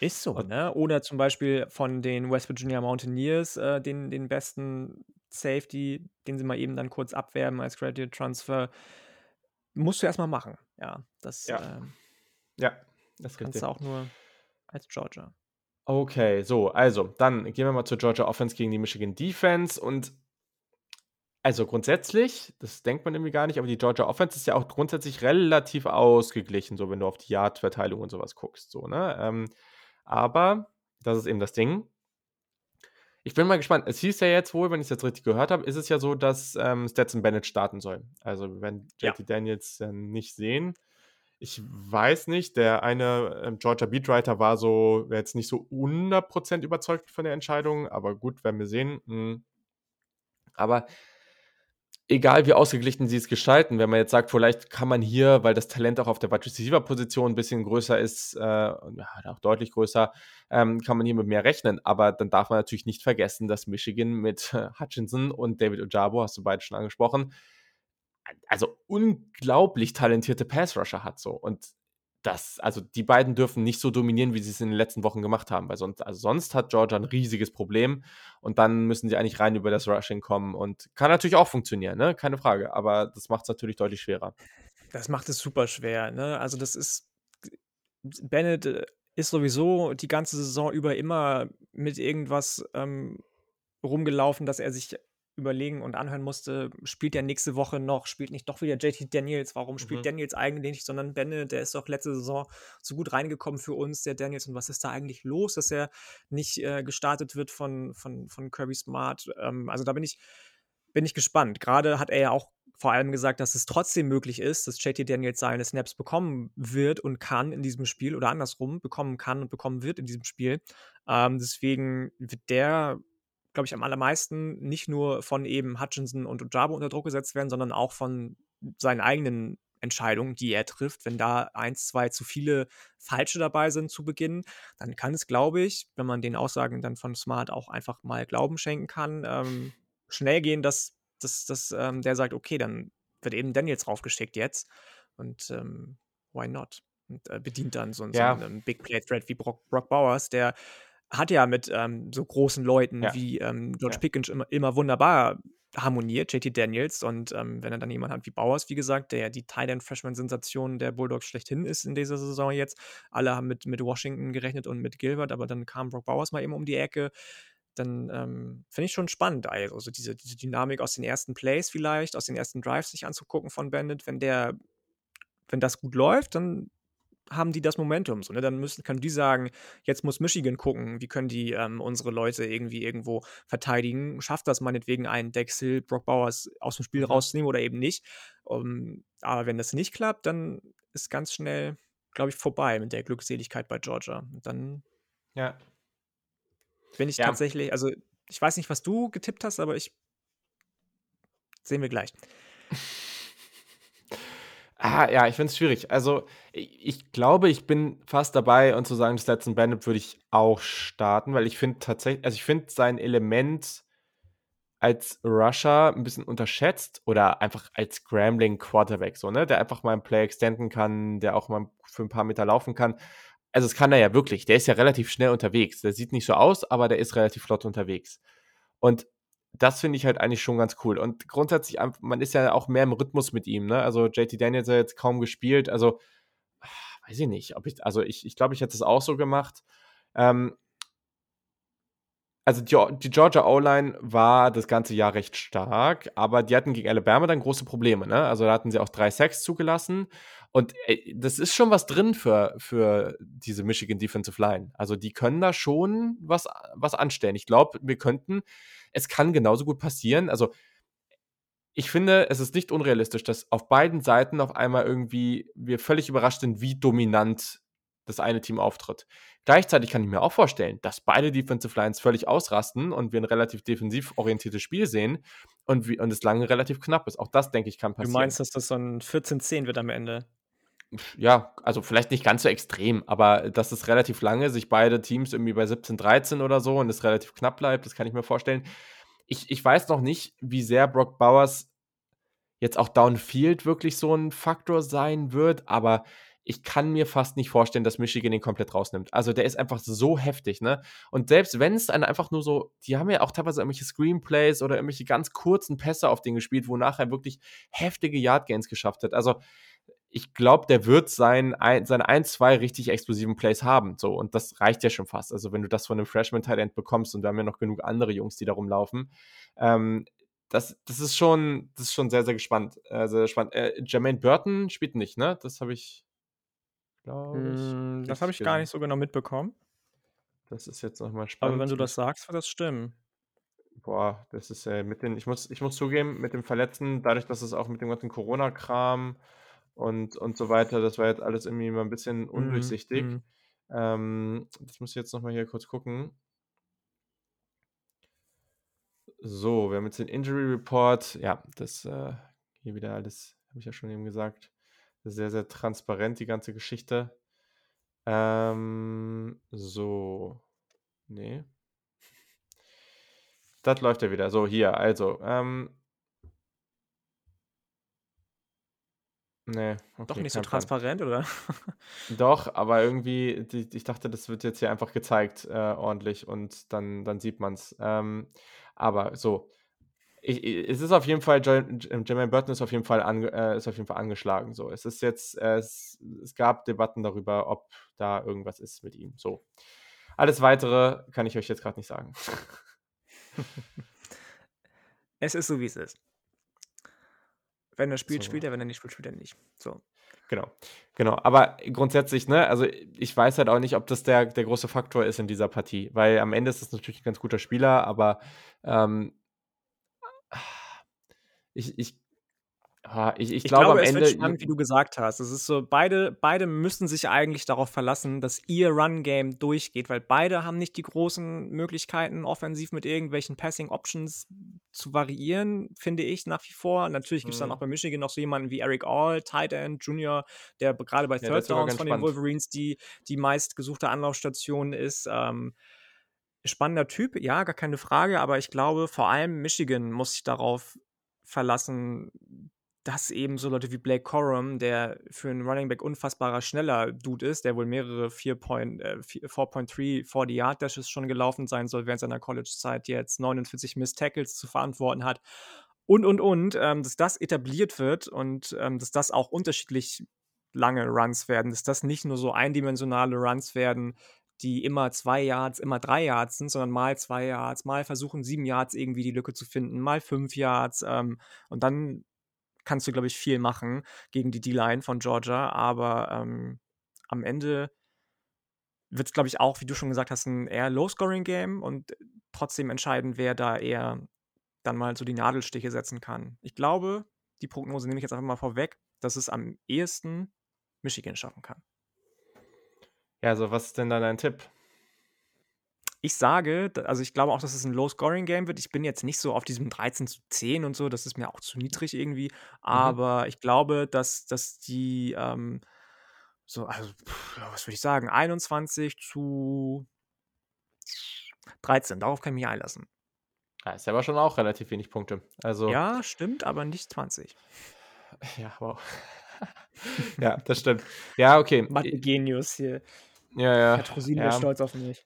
Ist so, Und, ne? Oder zum Beispiel von den West Virginia Mountaineers, äh, den, den besten Safety, den sie mal eben dann kurz abwerben als Graduate Transfer. Musst du erstmal machen. Ja, das ja, ähm, ja, das kannst du auch nur als Georgia. Okay, so, also, dann gehen wir mal zur Georgia Offense gegen die Michigan Defense und also grundsätzlich, das denkt man irgendwie gar nicht, aber die Georgia Offense ist ja auch grundsätzlich relativ ausgeglichen, so wenn du auf die Yard-Verteilung und sowas guckst, so, ne? Ähm, aber das ist eben das Ding. Ich bin mal gespannt. Es hieß ja jetzt wohl, wenn ich es jetzt richtig gehört habe, ist es ja so, dass ähm, Stetson Bennett starten soll. Also wir werden Ja, JT Daniels äh, nicht sehen. Ich weiß nicht, der eine ähm, Georgia Beatwriter war so, wäre jetzt nicht so 100% überzeugt von der Entscheidung, aber gut, werden wir sehen. Hm. Aber egal wie ausgeglichen sie es gestalten, wenn man jetzt sagt, vielleicht kann man hier, weil das Talent auch auf der Wide Receiver Position ein bisschen größer ist, äh, ja, auch deutlich größer, ähm, kann man hier mit mehr rechnen. Aber dann darf man natürlich nicht vergessen, dass Michigan mit äh, Hutchinson und David Ojabo, hast du beide schon angesprochen, also unglaublich talentierte Pass-Rusher hat so. Und das, also die beiden dürfen nicht so dominieren, wie sie es in den letzten Wochen gemacht haben, weil sonst, also sonst hat Georgia ein riesiges Problem und dann müssen sie eigentlich rein über das Rushing kommen und kann natürlich auch funktionieren, ne? Keine Frage, aber das macht es natürlich deutlich schwerer. das macht es super schwer, ne? Also das ist, Bennett äh, ist sowieso die ganze Saison über immer mit irgendwas ähm, rumgelaufen, dass er sich überlegen und anhören musste, spielt er nächste Woche noch, spielt nicht doch wieder JT Daniels, warum spielt Mhm. Daniels eigentlich nicht, sondern Bennett, der ist doch letzte Saison so gut reingekommen für uns, der Daniels, und was ist da eigentlich los, dass er nicht äh, gestartet wird von, von, von Kirby Smart? Ähm, also da bin ich, bin ich gespannt. Gerade hat er ja auch vor allem gesagt, dass es trotzdem möglich ist, dass JT Daniels seine Snaps bekommen wird und kann in diesem Spiel oder andersrum bekommen kann und bekommen wird in diesem Spiel. Ähm, deswegen wird der, glaube ich, am allermeisten nicht nur von eben Hutchinson und Ojabo unter Druck gesetzt werden, sondern auch von seinen eigenen Entscheidungen, die er trifft. Wenn da eins, zwei zu viele falsche dabei sind zu Beginn, dann kann es, glaube ich, wenn man den Aussagen dann von Smart auch einfach mal Glauben schenken kann, ähm, schnell gehen, dass, dass, dass ähm, der sagt, okay, dann wird eben Daniels raufgeschickt jetzt. Und ähm, why not? Und äh, bedient dann so, so einen Big Play Threat wie Brock, Brock Bowers, der hat ja mit ähm, so großen Leuten ja. wie ähm, George ja. Pickens immer, immer wunderbar harmoniert, JT Daniels. Und ähm, wenn er dann jemanden hat wie Bowers, wie gesagt, der die Thailand Freshman-Sensation der Bulldogs schlechthin ist in dieser Saison jetzt. Alle haben mit, mit Washington gerechnet und mit Gilbert, aber dann kam Brock Bowers mal eben um die Ecke. Dann ähm, finde ich schon spannend, also diese, diese Dynamik aus den ersten Plays vielleicht, aus den ersten Drives sich anzugucken von Bandit. Wenn der, wenn das gut läuft, dann haben die das Momentum. So, ne? Dann müssen, können die sagen, jetzt muss Michigan gucken, wie können die ähm, unsere Leute irgendwie irgendwo verteidigen. Schafft das meinetwegen einen Dex Hill, Brock Bowers aus dem Spiel mhm. rauszunehmen oder eben nicht. Um, aber wenn das nicht klappt, dann ist ganz schnell, glaube ich, vorbei mit der Glückseligkeit bei Georgia. Und dann ja. bin ich ja. tatsächlich, also ich weiß nicht, was du getippt hast, aber ich sehen wir gleich. Ah, ja, ich finde es schwierig. Also, ich glaube, ich bin fast dabei und zu sagen, das letzte Bandit würde ich auch starten, weil ich finde tatsächlich also, ich finde sein Element als Rusher ein bisschen unterschätzt oder einfach als Scrambling Quarterback so, ne, der einfach mal 'n Play extenden kann, der auch mal für ein paar Meter laufen kann. Also, das kann er ja wirklich. Der ist ja relativ schnell unterwegs. Der sieht nicht so aus, aber der ist relativ flott unterwegs. Und das finde ich halt eigentlich schon ganz cool. Und grundsätzlich, man ist ja auch mehr im Rhythmus mit ihm. Ne? Also JT Daniels hat jetzt kaum gespielt. Also weiß ich nicht, ob ich, also ich, ich glaube, ich hätte es auch so gemacht. Ähm, also die, die Georgia O-Line war das ganze Jahr recht stark, aber die hatten gegen Alabama dann große Probleme. Ne? Also da hatten sie auch drei Sacks zugelassen. Und ey, das ist schon was drin für, für diese Michigan Defensive Line. Also die können da schon was, was anstellen. Ich glaube, wir könnten es kann genauso gut passieren. Also, ich finde, es ist nicht unrealistisch, dass auf beiden Seiten auf einmal irgendwie wir völlig überrascht sind, wie dominant das eine Team auftritt. Gleichzeitig kann ich mir auch vorstellen, dass beide Defensive Lines völlig ausrasten und wir ein relativ defensiv orientiertes Spiel sehen und, wie, und es lange relativ knapp ist. Auch das, denke ich, kann passieren. Du meinst, dass das so ein 14-10 wird am Ende? ja, also vielleicht nicht ganz so extrem, aber dass es relativ lange sich beide Teams irgendwie bei 17, 13 oder so und es relativ knapp bleibt, das kann ich mir vorstellen. Ich, ich weiß noch nicht, wie sehr Brock Bowers jetzt auch Downfield wirklich so ein Faktor sein wird, aber ich kann mir fast nicht vorstellen, dass Michigan ihn komplett rausnimmt. Also der ist einfach so heftig, ne? Und selbst wenn es dann einfach nur so, die haben ja auch teilweise irgendwelche Screenplays oder irgendwelche ganz kurzen Pässe auf den gespielt, wo nachher wirklich heftige Yard Gains geschafft hat. Also ich glaube, der wird sein, ein, seine ein, zwei richtig explosiven Plays haben. So, und das reicht ja schon fast. Also, wenn du das von einem Freshman-Talent bekommst, und wir haben ja noch genug andere Jungs, die da rumlaufen, ähm, das, das ist schon, das ist schon sehr, sehr gespannt. Äh, sehr spannend. Äh, Jermaine Burton spielt nicht, ne? Das habe ich, glaube ich. Mm, das habe ich gar nicht so genau mitbekommen. Das ist jetzt nochmal spannend. Aber wenn du das sagst, wird das stimmen. Boah, das ist äh, mit den, ich muss, ich muss zugeben, mit dem Verletzten, dadurch, dass es auch mit dem ganzen Corona-Kram und, und so weiter. Das war jetzt alles irgendwie mal ein bisschen mhm, undurchsichtig. Mhm. Ähm, das muss ich jetzt nochmal hier kurz gucken. So, wir haben jetzt den Injury Report. Ja, das äh, hier wieder alles, habe ich ja schon eben gesagt. Sehr, sehr transparent, die ganze Geschichte. Ähm, so. Nee. Das läuft ja wieder. So, hier, also. Ähm, Nee, okay, Doch nicht so transparent, oder? Doch, aber irgendwie, ich dachte, das wird jetzt hier einfach gezeigt, äh, ordentlich und dann, dann sieht man es. Ähm, aber so, ich, es ist auf jeden Fall, Jermaine Burton ist auf jeden Fall, ange, äh, ist auf jeden Fall angeschlagen. So, es ist jetzt, äh, es, es gab Debatten darüber, ob da irgendwas ist mit ihm. So, alles weitere kann ich euch jetzt gerade nicht sagen. es ist so, wie es ist. Wenn er spielt, so. spielt er, wenn er nicht spielt, spielt er nicht. So. Genau, genau. Aber grundsätzlich, ne, also ich weiß halt auch nicht, ob das der, der große Faktor ist in dieser Partie, weil am Ende ist es natürlich ein ganz guter Spieler, aber ähm, ich, ich, Ah, ich ich Ich glaube am glaube, es wird Ende spannend, wie du gesagt hast. Es ist so, beide beide müssen sich eigentlich darauf verlassen, dass ihr Run-Game durchgeht, weil beide haben nicht die großen Möglichkeiten, offensiv mit irgendwelchen Passing Options zu variieren, finde ich nach wie vor. Natürlich gibt's dann auch Mhm. bei Michigan noch so jemanden wie Eric All, Tight End Junior, der b grade bei Ja, Third sogar Downs von den spannend. Wolverines die die meistgesuchte Anlaufstation ist. Ähm, spannender Typ, ja, gar keine Frage, aber ich glaube, vor allem Michigan muss sich darauf verlassen, dass eben so Leute wie Blake Corum, der für 'n Running Back unfassbarer schneller Dude ist, der wohl mehrere 4 Point äh, vi 4.3 40 Yard Dashes schon gelaufen sein soll während seiner College-Zeit, jetzt 49 Missed Tackles zu verantworten hat und, und, und, ähm, dass das etabliert wird und, ähm, dass das auch unterschiedlich lange Runs werden, dass das nicht nur so eindimensionale Runs werden, die immer 2 Yards, immer 3 Yards sind, sondern mal 2 Yards, mal versuchen 7 Yards irgendwie die Lücke zu finden, mal 5 Yards, ähm, und dann kannst du, glaube ich, viel machen gegen die D-Line von Georgia, aber, ähm, am Ende wird's, glaube ich, auch, wie du schon gesagt hast, 'n eher Low-Scoring-Game und trotzdem entscheiden, wer da eher dann mal so die Nadelstiche setzen kann. Ich glaube, die Prognose nehme ich jetzt einfach mal vorweg, dass es am ehesten Michigan schaffen kann. Ja, also, was ist denn da dein Tipp? Ich sage, also, ich glaube auch, dass es 'n Low-Scoring-Game wird. Ich bin jetzt nicht so auf diesem 13:10 und so, das ist mir auch zu niedrig irgendwie, Mhm. aber ich glaube, dass dass die, ähm, so also, was würde ich sagen, 21:13, darauf kann ich mich einlassen. Ja, ist ja aber schon auch relativ wenig Punkte. Also Ja, stimmt, aber nicht 20. Ja, wow. Ja, das stimmt. Ja, okay. I Mathe-Genius hier. Ja, ja, Herr Trosin wäre ja. stolz auf mich.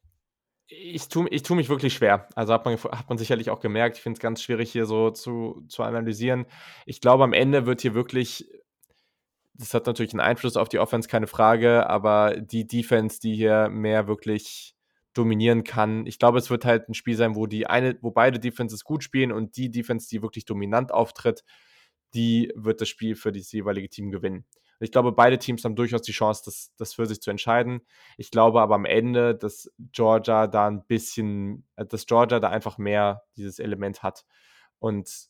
Ich tue ich tue mich wirklich schwer. Also, hat man hat man sicherlich auch gemerkt. Ich finde es ganz schwierig, hier so zu zu analysieren. Ich glaube, am Ende wird hier wirklich das hat natürlich 'n Einfluss auf die Offense, keine Frage, aber die Defense, die hier mehr wirklich dominieren kann ich glaube, es wird halt 'n Spiel sein, wo die eine wo beide Defenses gut spielen und die Defense, die wirklich dominant auftritt, die wird das Spiel für das jeweilige Team gewinnen. Ich glaube, beide Teams haben durchaus die Chance, das das für sich zu entscheiden. Ich glaube aber am Ende, dass Georgia da 'n bisschen äh, dass Georgia da einfach mehr dieses Element hat. Und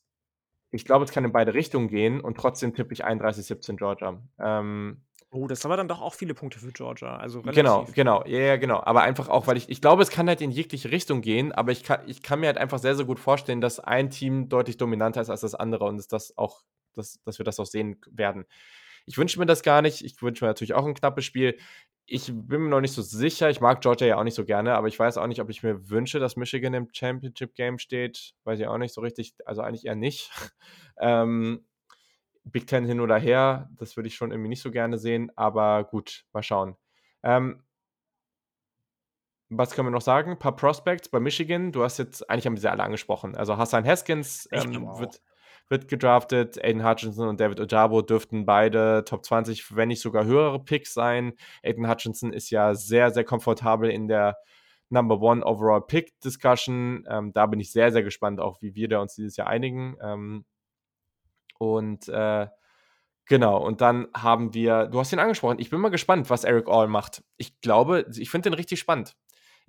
ich glaube, es kann in beide Richtungen gehen und trotzdem tippe ich 31:17 Georgia. Ähm Oh, das sind aber dann doch auch viele Punkte für Georgia, also, Genau, relativ. genau. Ja, ja, genau. Aber einfach auch, weil ich ich glaube, es kann halt in jegliche Richtung gehen, aber ich ka ich kann mir halt einfach sehr, sehr gut vorstellen, dass ein Team deutlich dominanter ist als das andere und dass das auch dass dass wir das auch sehen werden. Ich wünsche mir das gar nicht. Ich wünsche mir natürlich auch 'n knappes Spiel. Ich bin mir noch nicht so sicher. Ich mag Georgia ja auch nicht so gerne, aber ich weiß auch nicht, ob ich mir wünsche, dass Michigan im Championship Game steht. Weiß ich auch nicht so richtig, also, eigentlich eher nicht. Ähm, Big Ten hin oder her, das würde ich schon irgendwie nicht so gerne sehen, aber gut, mal schauen. Ähm Was können wir noch sagen? Paar Prospects bei Michigan. Du hast jetzt eigentlich haben wir sie alle angesprochen. Also, Hassan Haskins, ähm, wird wird gedraftet. Aidan Hutchinson und David Ojabo dürften beide Top 20, wenn nicht sogar höhere Picks sein. Aidan Hutchinson ist ja sehr, sehr komfortabel in der Number One Overall Pick Discussion. Ähm, da bin ich sehr, sehr gespannt auch, wie wir da uns dieses Jahr einigen. Ähm und, äh, genau, und dann haben wir du hast ihn angesprochen. Ich bin mal gespannt, was Eric All macht. Ich glaube ich finde den richtig spannend.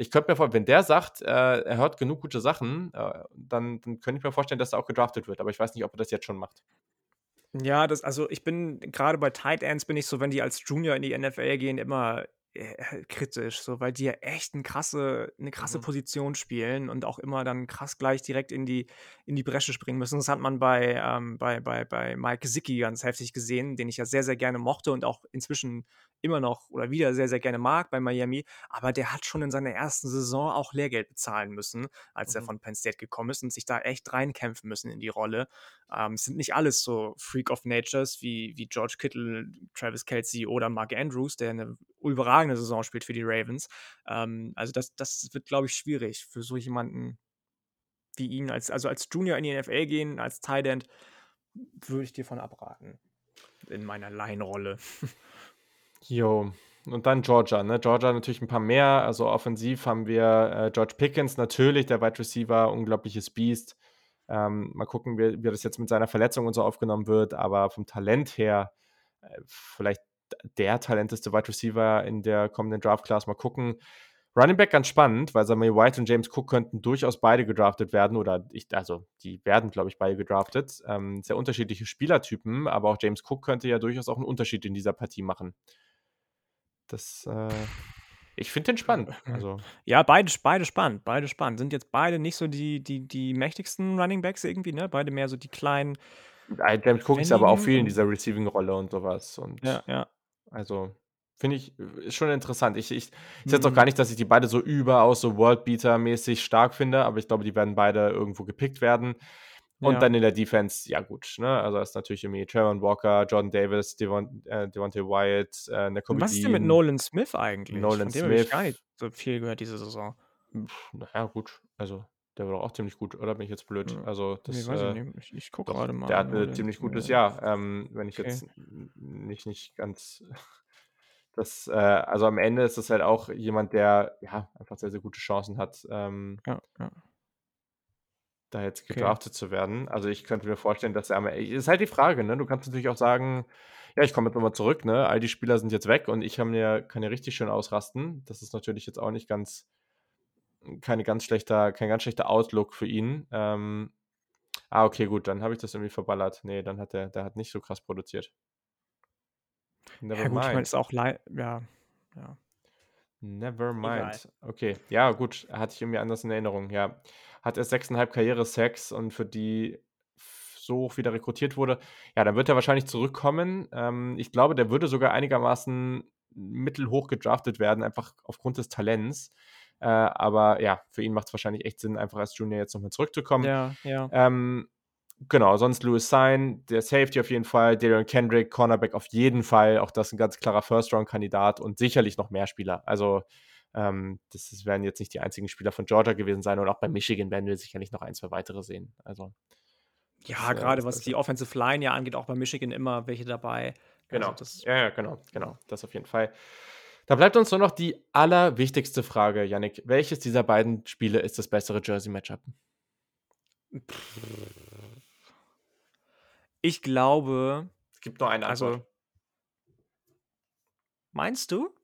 Ich könnte mir vor wenn der sagt, äh, er hört genug gute Sachen, äh, dann dann könnte ich mir vorstellen, dass er auch gedraftet wird, aber ich weiß nicht, ob er das jetzt schon macht. Ja, das also, ich bin grade bei Tight Ends bin ich so, wenn die als Junior in die NFL gehen, immer, äh, kritisch, so, weil die ja echt 'n krasse 'ne krasse Mhm. Position spielen und auch immer dann krass gleich direkt in die in die Bresche springen müssen. Das hat man bei, ähm bei bei bei Mike Gesicki ganz heftig gesehen, den ich ja sehr, sehr gerne mochte und auch inzwischen immer noch oder wieder sehr, sehr gerne mag bei Miami. Aber der hat schon in seiner 1. Saison auch Lehrgeld bezahlen müssen, als er Mhm. von Penn State gekommen ist und sich da echt reinkämpfen müssen in die Rolle. Ähm, es sind nicht alles so Freak of Natures wie wie George Kittle, Travis Kelce oder Mark Andrews, der 'ne überragende Saison spielt für die Ravens. Ähm, also, das das wird, glaube ich, schwierig für so jemanden wie ihn als also, als Junior in die NFL gehen, als Tight End, würde ich dir von abraten in meiner Laienrolle. Jo, und dann Georgia, ne? Georgia natürlich 'n paar mehr. Also, offensiv haben wir, äh, George Pickens natürlich, der Wide Receiver, unglaubliches Biest. Ähm, mal gucken, wie wie das jetzt mit seiner Verletzung und so aufgenommen wird, aber vom Talent her, äh, vielleicht der talenteste Wide Receiver in der kommenden Draft Class. Mal gucken. Running Back ganz spannend, weil Samuel White und James Cook könnten durchaus beide gedraftet werden oder ich, also die werden, glaube ich, beide gedraftet. Ähm, sehr unterschiedliche Spielertypen, aber auch James Cook könnte ja durchaus auch einen Unterschied in dieser Partie machen. Das, äh, ich finde den spannend. Also. Ja, beide, beide spannend, beide spannend. Sind jetzt beide nicht so die, die, die mächtigsten Running Backs irgendwie, ne? Beide mehr so die kleinen. James Cook ist aber auch viel in dieser Receiving-Rolle und sowas. Und ja, ja. Also, finde ich, ist schon interessant. Ich, ich, ich jetzt auch gar mhm. nicht, dass ich die beide so überaus so Worldbeater-mäßig stark finde, aber ich glaube, die werden beide irgendwo gepickt werden. Und ja. dann in der Defense, ja gut, ne? Also ist natürlich irgendwie Trevor Walker, Jordan Davis, Devon, äh, Devontae Wyatt, äh, Nakobe Was ist denn mit Nolan Smith eigentlich? Nolan Von dem Smith. Ich gar nicht so viel gehört diese Saison. naja, gut. Also, der war doch auch ziemlich gut, oder bin ich jetzt blöd? Also, das, nee, äh, ich, ich, ich gucke gerade mal. Der hatte ein ziemlich gutes Jahr, ähm, wenn ich okay. jetzt nicht, nicht ganz. Das, äh, also am Ende ist das halt auch jemand, der ja einfach sehr, sehr gute Chancen hat. Ähm, ja, ja da jetzt gedraftet okay. zu werden. Also ich könnte mir vorstellen, dass er am Ende, ist halt die Frage, ne? Du kannst natürlich auch sagen, ja, ich komme jetzt nochmal zurück, ne? All die Spieler sind jetzt weg und ich kann ja, kann ja richtig schön ausrasten. Das ist natürlich jetzt auch nicht ganz, keine ganz schlechter, kein ganz schlechter Outlook für ihn. Ähm, ah, okay, gut, dann habe ich das irgendwie verballert. Nee, dann hat der, der hat nicht so krass produziert. Never ja, gut, mind. ich meine, ist auch ja, ja. Never mind. Egal. Okay, ja, gut, hatte ich irgendwie anders in Erinnerung, ja hat er sechseinhalb Karriere-Sex und für die so hoch wieder rekrutiert wurde, ja, dann wird er wahrscheinlich zurückkommen. Ähm, ich glaube, der würde sogar einigermaßen mittelhoch gedraftet werden, einfach aufgrund des Talents. Äh, aber ja, für ihn macht es wahrscheinlich echt Sinn, einfach als Junior jetzt nochmal zurückzukommen. Ja, ja. Ähm, genau, sonst Louis Sein, der Safety auf jeden Fall, Darian Kendrick, Cornerback auf jeden Fall, auch das ein ganz klarer First-Round-Kandidat und sicherlich noch mehr Spieler. Also ähm, das, das, werden jetzt nicht die einzigen Spieler von Georgia gewesen sein und auch bei Michigan werden wir sicherlich noch ein, zwei weitere sehen. Also, ja, gerade was die Offensive Line ja angeht, auch bei Michigan immer welche dabei. Genau. Also ja, ja, genau, genau. Das auf jeden Fall. Da bleibt uns nur noch die allerwichtigste Frage, Yannick. Welches dieser beiden Spiele ist das bessere Jersey-Matchup? Ich glaube. Es gibt nur eine also Antwort. Also, meinst du?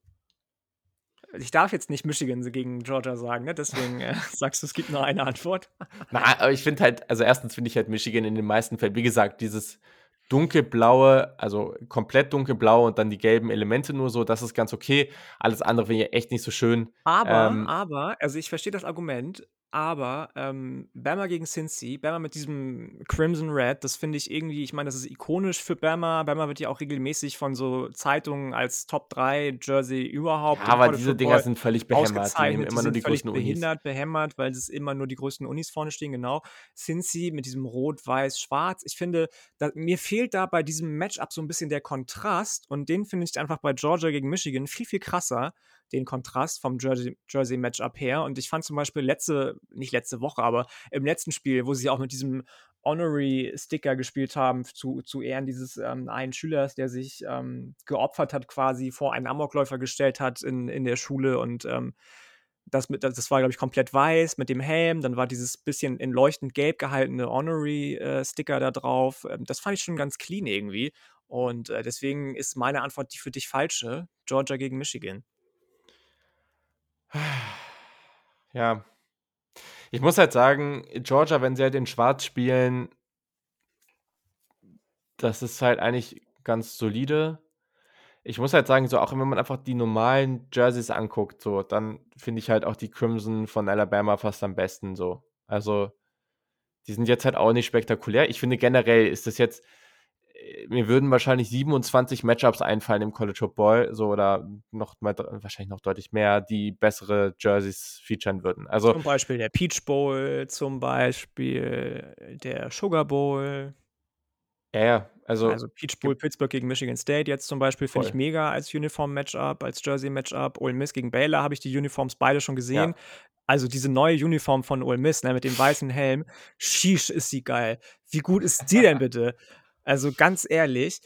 Ich darf jetzt nicht Michigan gegen Georgia sagen, ne? deswegen äh, sagst du, es gibt nur eine Antwort. Na, aber ich finde halt, also erstens finde ich halt Michigan in den meisten Fällen, wie gesagt, dieses dunkelblaue, also komplett dunkelblau und dann die gelben Elemente nur so, das ist ganz okay. Alles andere finde ich echt nicht so schön. Aber, ähm, aber, also ich verstehe das Argument, aber ähm, Bama gegen Cincy, Bama mit diesem Crimson Red, das finde ich irgendwie, ich meine, das ist ikonisch für Bama. Bama wird ja auch regelmäßig von so Zeitungen als Top 3 Jersey überhaupt. Ja, aber diese Dinger sind völlig behämmert. Die nehmen immer die nur die größten Unis. behindert, behämmert, weil es immer nur die größten Unis vorne stehen, genau. Cincy mit diesem Rot, Weiß, Schwarz. Ich finde, da, mir fehlt da bei diesem Matchup so ein bisschen der Kontrast und den finde ich einfach bei Georgia gegen Michigan viel, viel krasser den Kontrast vom Jersey-Matchup her. Und ich fand zum Beispiel letzte, nicht letzte Woche, aber im letzten Spiel, wo sie auch mit diesem Honorary-Sticker gespielt haben, zu, zu Ehren dieses ähm, einen Schülers, der sich ähm, geopfert hat, quasi vor einen Amokläufer gestellt hat in, in der Schule und ähm, das, mit, das war, glaube ich, komplett weiß mit dem Helm. Dann war dieses bisschen in leuchtend gelb gehaltene Honorary-Sticker äh, da drauf. Ähm, das fand ich schon ganz clean irgendwie. Und äh, deswegen ist meine Antwort die für dich falsche: Georgia gegen Michigan. Ja. Ich muss halt sagen, Georgia, wenn sie halt in Schwarz spielen, das ist halt eigentlich ganz solide. Ich muss halt sagen, so auch wenn man einfach die normalen Jerseys anguckt, so, dann finde ich halt auch die Crimson von Alabama fast am besten so. Also, die sind jetzt halt auch nicht spektakulär. Ich finde generell ist das jetzt mir würden wahrscheinlich 27 Matchups einfallen im College Football, so oder noch mal, wahrscheinlich noch deutlich mehr, die bessere Jerseys featuren würden. Also zum Beispiel der Peach Bowl, zum Beispiel der Sugar Bowl. Ja, ja. Also, also Peach Bowl Pittsburgh gegen Michigan State jetzt zum Beispiel finde ich mega als Uniform-Matchup, als Jersey-Matchup. Ole Miss gegen Baylor habe ich die Uniforms beide schon gesehen. Ja. Also diese neue Uniform von Ole Miss ne, mit dem weißen Helm, sheesh, ist sie geil. Wie gut ist die denn bitte? Also ganz ehrlich,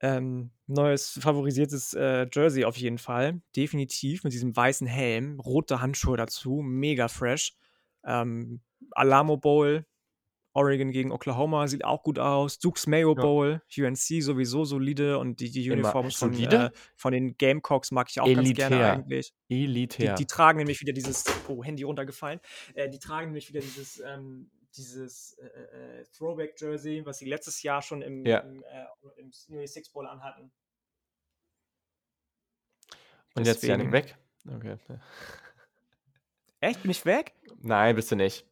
ähm, neues favorisiertes äh, Jersey auf jeden Fall. Definitiv mit diesem weißen Helm, rote Handschuhe dazu, mega fresh. Ähm, Alamo Bowl Oregon gegen Oklahoma sieht auch gut aus. Dukes Mayo Ja. Bowl, UNC sowieso solide und die, die. Uniforms von, Solide? äh, von den Gamecocks mag ich auch ganz gerne Elitär. eigentlich. Die, Elitär. die tragen nämlich wieder dieses, oh, Handy runtergefallen, äh, die tragen nämlich wieder dieses, ähm, dieses äh, äh, Throwback-Jersey, was sie letztes Jahr schon im, Ja. im, äh, im New Year's Six Bowl anhatten. Und jetzt Janik Deswegen- weg? Okay. Echt? Bin ich weg? Nein, bist du nicht.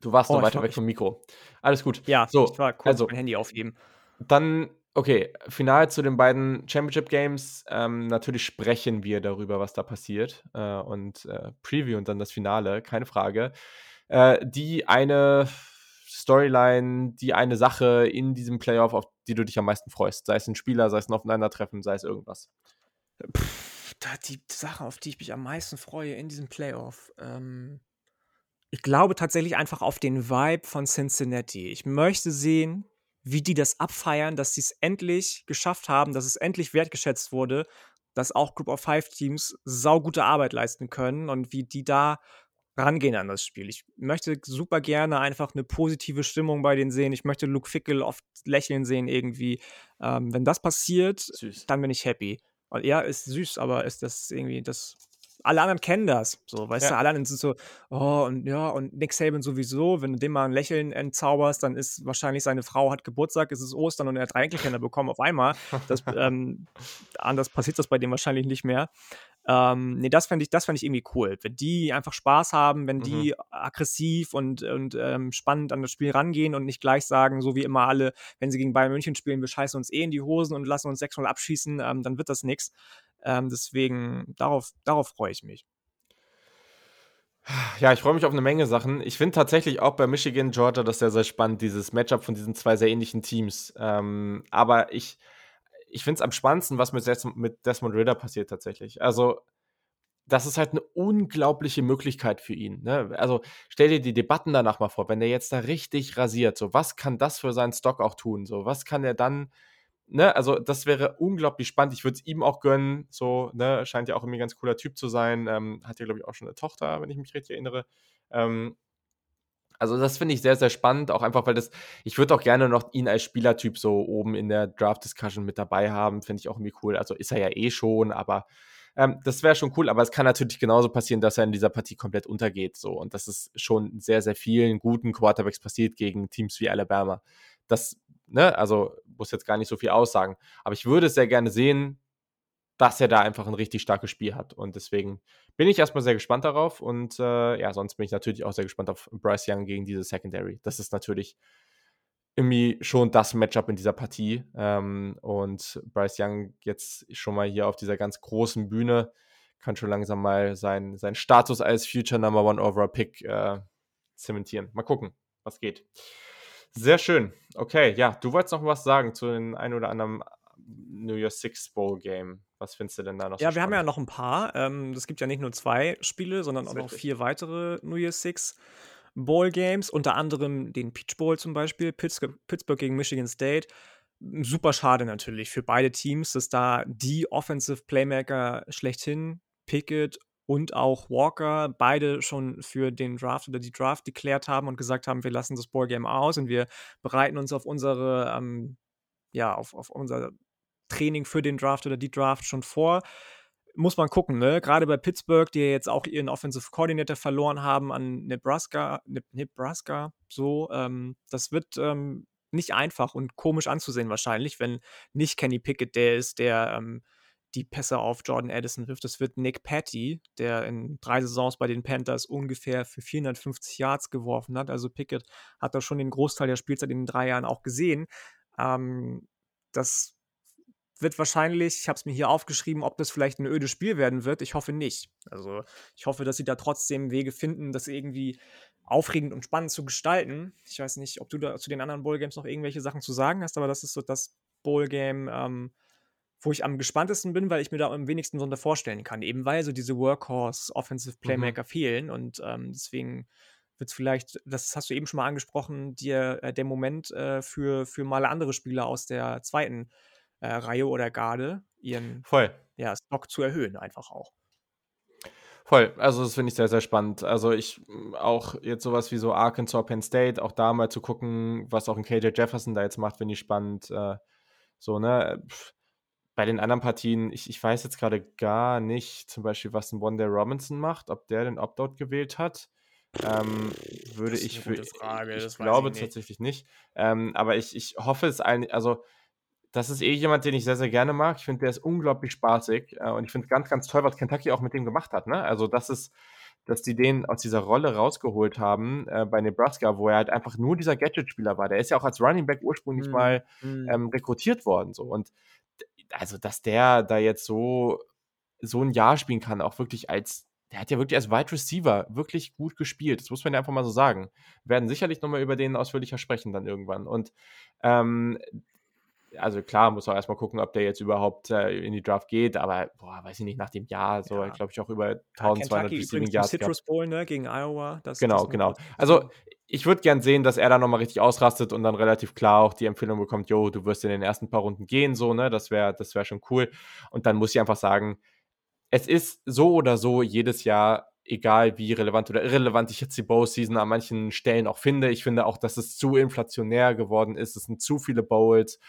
Du warst Oh, noch weiter weg vom Mikro. Alles gut. Ja, So, ich war kurz also- mein Handy aufheben. Dann, okay, final zu den beiden Championship Games. Ähm, natürlich sprechen wir darüber, was da passiert. Äh, und äh, Preview und dann das Finale, keine Frage. Äh, die eine Storyline, die eine Sache in diesem Playoff, auf die du dich am meisten freust. Sei es ein Spieler, sei es ein Aufeinandertreffen, sei es irgendwas. Pff, die Sache, auf die ich mich am meisten freue in diesem Playoff. Ähm, ich glaube tatsächlich einfach auf den Vibe von Cincinnati. Ich möchte sehen, wie die das abfeiern, dass sie es endlich geschafft haben, dass es endlich wertgeschätzt wurde, dass auch Group of Five Teams saugute Arbeit leisten können und wie die da rangehen an das Spiel. Ich möchte super gerne einfach eine positive Stimmung bei denen sehen. Ich möchte Luke Fickle oft lächeln sehen irgendwie. Ähm, wenn das passiert, Süß. dann bin ich happy. Und ja, ist süß, aber ist das irgendwie das. Alle anderen kennen das. So, weißt Ja. du, alle anderen sind so, oh, und ja, und Nick Saban sowieso, wenn du dem mal ein Lächeln entzauberst, dann ist wahrscheinlich seine Frau hat Geburtstag, es ist Ostern und er hat drei Enkelkinder bekommen auf einmal. Das, ähm, anders passiert das bei dem wahrscheinlich nicht mehr. Ähm, nee, das fände ich, das fänd ich irgendwie cool. Wenn die einfach Spaß haben, wenn die aggressiv und, und ähm, spannend an das Spiel rangehen und nicht gleich sagen, so wie immer alle, wenn sie gegen Bayern München spielen, wir scheißen uns eh in die Hosen und lassen uns 6-0 abschießen, ähm, dann wird das nichts. Ähm, deswegen, darauf, darauf freue ich mich. Ja, ich freue mich auf eine Menge Sachen. Ich finde tatsächlich auch bei Michigan, Georgia das sehr, sehr spannend, dieses Matchup von diesen zwei sehr ähnlichen Teams. Ähm, aber ich, ich finde es am spannendsten, was mit, Des mit Desmond Ritter passiert tatsächlich. Also, das ist halt eine unglaubliche Möglichkeit für ihn. Ne? Also, stell dir die Debatten danach mal vor, wenn der jetzt da richtig rasiert, so, was kann das für seinen Stock auch tun? So, was kann er dann ne, also das wäre unglaublich spannend. Ich würde es ihm auch gönnen. So, ne, scheint ja auch irgendwie ein ganz cooler Typ zu sein. Ähm, hat ja, glaube ich, auch schon eine Tochter, wenn ich mich richtig erinnere. Ähm, also das finde ich sehr, sehr spannend, auch einfach, weil das, ich würde auch gerne noch ihn als Spielertyp so oben in der Draft-Discussion mit dabei haben, finde ich auch irgendwie cool. Also ist er ja eh schon, aber ähm, das wäre schon cool, aber es kann natürlich genauso passieren, dass er in dieser Partie komplett untergeht. So. Und das ist schon sehr, sehr vielen guten Quarterbacks passiert gegen Teams wie Alabama. Das, ne, also muss jetzt gar nicht so viel aussagen. Aber ich würde es sehr gerne sehen, dass er da einfach ein richtig starkes Spiel hat. Und deswegen bin ich erstmal sehr gespannt darauf. Und äh, ja, sonst bin ich natürlich auch sehr gespannt auf Bryce Young gegen diese Secondary. Das ist natürlich irgendwie schon das Matchup in dieser Partie. Ähm, und Bryce Young jetzt schon mal hier auf dieser ganz großen Bühne kann schon langsam mal seinen sein Status als Future Number One Overall Pick äh, zementieren. Mal gucken, was geht. Sehr schön. Okay, ja, du wolltest noch was sagen zu den ein oder anderen New Year's Six Bowl Game. Was findest du denn da noch Ja, so wir haben ja noch ein paar. Ähm, es gibt ja nicht nur zwei Spiele, sondern auch noch vier weitere New Year's Six Bowl Games, unter anderem den Peach Bowl zum Beispiel, Pittsburgh, Pittsburgh gegen Michigan State. Super schade natürlich für beide Teams, dass da die Offensive Playmaker schlechthin, Pickett und auch Walker, beide schon für den Draft oder die Draft deklärt haben und gesagt haben, wir lassen das Bowl Game aus und wir bereiten uns auf unsere, ähm, ja, auf, auf unser Training für den Draft oder die Draft schon vor. Muss man gucken, ne? Gerade bei Pittsburgh, die ja jetzt auch ihren Offensive Coordinator verloren haben an Nebraska, Ne- Nebraska, so, ähm, das wird ähm, nicht einfach und komisch anzusehen wahrscheinlich, wenn nicht Kenny Pickett der ist, der ähm, die Pässe auf Jordan Addison wirft. Das wird Nick Patty, der in drei Saisons bei den Panthers ungefähr für 450 Yards geworfen hat. Also Pickett hat da schon den Großteil der Spielzeit in den drei Jahren auch gesehen. Ähm, das wird wahrscheinlich, ich habe es mir hier aufgeschrieben, ob das vielleicht ein ödes Spiel werden wird. Ich hoffe nicht. Also ich hoffe, dass sie da trotzdem Wege finden, das irgendwie aufregend und spannend zu gestalten. Ich weiß nicht, ob du da zu den anderen Bowl-Games noch irgendwelche Sachen zu sagen hast, aber das ist so das Bowl-Game, ähm, wo ich am gespanntesten bin, weil ich mir da am wenigsten drunter vorstellen kann. Eben weil so diese Workhorse Offensive Playmaker fehlen und ähm, deswegen wird es vielleicht, das hast du eben schon mal angesprochen, dir äh, der Moment äh, für, für mal andere Spieler aus der zweiten äh, Reihe oder Garde ihren Voll. ja, Stock zu erhöhen, einfach auch. Voll, also das finde ich sehr, sehr spannend. Also ich auch jetzt sowas wie so Arkansas, Penn State, auch da mal zu gucken, was auch ein KJ Jefferson da jetzt macht, finde ich spannend. Äh, so, ne? Pff, bei den anderen Partien, ich, ich weiß jetzt gerade gar nicht, zum Beispiel, was ein Wanda Robinson macht, ob der den Opt-out gewählt hat. Ähm, würde Das ist ich für. gute Frage, Ich ich glaube nicht. tatsächlich nicht. Ähm, aber ich, ich hoffe es ein, also das ist eh jemand, den ich sehr, sehr gerne mag. Ich finde, der ist unglaublich spaßig. Äh, und ich finde ganz, ganz toll, was Kentucky auch mit dem gemacht hat. Ne? Also, das ist, dass die den aus dieser Rolle rausgeholt haben äh, bei Nebraska, wo er halt einfach nur dieser Gadget-Spieler war. Der ist ja auch als Running Back ursprünglich Mhm, mal mhm. ähm, rekrutiert worden. So. Und also, dass der da jetzt so, so ein Jahr spielen kann, auch wirklich als, der hat ja wirklich als Wide Receiver wirklich gut gespielt. Das muss man ja einfach mal so sagen. Wir werden sicherlich nochmal über den ausführlicher sprechen dann irgendwann. Und ähm, also klar, muss auch erstmal gucken, ob der jetzt überhaupt äh, in die Draft geht, aber boah, weiß ich nicht, nach dem Jahr, so, Ja. glaube ich, auch über Ja, 1200 Kentucky Receiving übrigens im Yards. Citrus Bowl, ne, gegen Iowa. Das, Genau, das genau. Also ich würde gern sehen, dass er da nochmal richtig ausrastet und dann relativ klar auch die Empfehlung bekommt, jo, du wirst in den ersten paar Runden gehen, so, ne? Das wäre das wär schon cool. Und dann muss ich einfach sagen, es ist so oder so jedes Jahr, egal wie relevant oder irrelevant ich jetzt die Bowl-Season an manchen Stellen auch finde. Ich finde auch, dass es zu inflationär geworden ist. Es sind zu viele Bowls.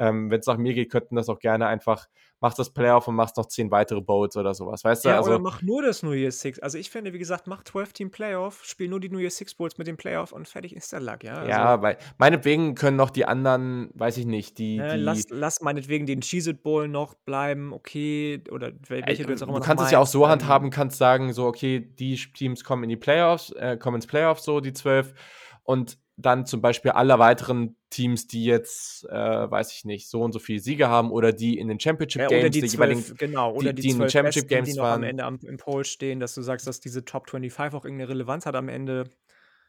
Ähm, Wenn es nach mir geht, könnten das auch gerne einfach, mach das Playoff und machst noch zehn weitere Bowls oder sowas. Weißt du? Ja, oder Also, mach nur das New Year's Six. Also ich finde, wie gesagt, mach 12-Team Playoff, spiel nur die New Year's Six Bowls mit dem Playoff und fertig ist der Lack, ja. Also, ja, weil meinetwegen können noch die anderen, weiß ich nicht, die, lass, die lass meinetwegen den Cheez-It Bowl noch bleiben, okay, oder wel- Äh, welche du jetzt auch immer du kannst es ja auch so ähm, handhaben, kannst sagen, so, okay, die Teams kommen in die Playoffs, äh, kommen ins Playoffs, so die zwölf, und dann zum Beispiel alle weiteren Teams, die jetzt, äh, weiß ich nicht, so und so viele Siege haben oder die in den Championship Ja, oder Games, die die jeweiligen, zwölf, genau, oder die, die die in den Championship Besten, die Games noch am waren, Ende am, im Poll stehen, dass du sagst, dass diese Top 25 auch irgendeine Relevanz hat am Ende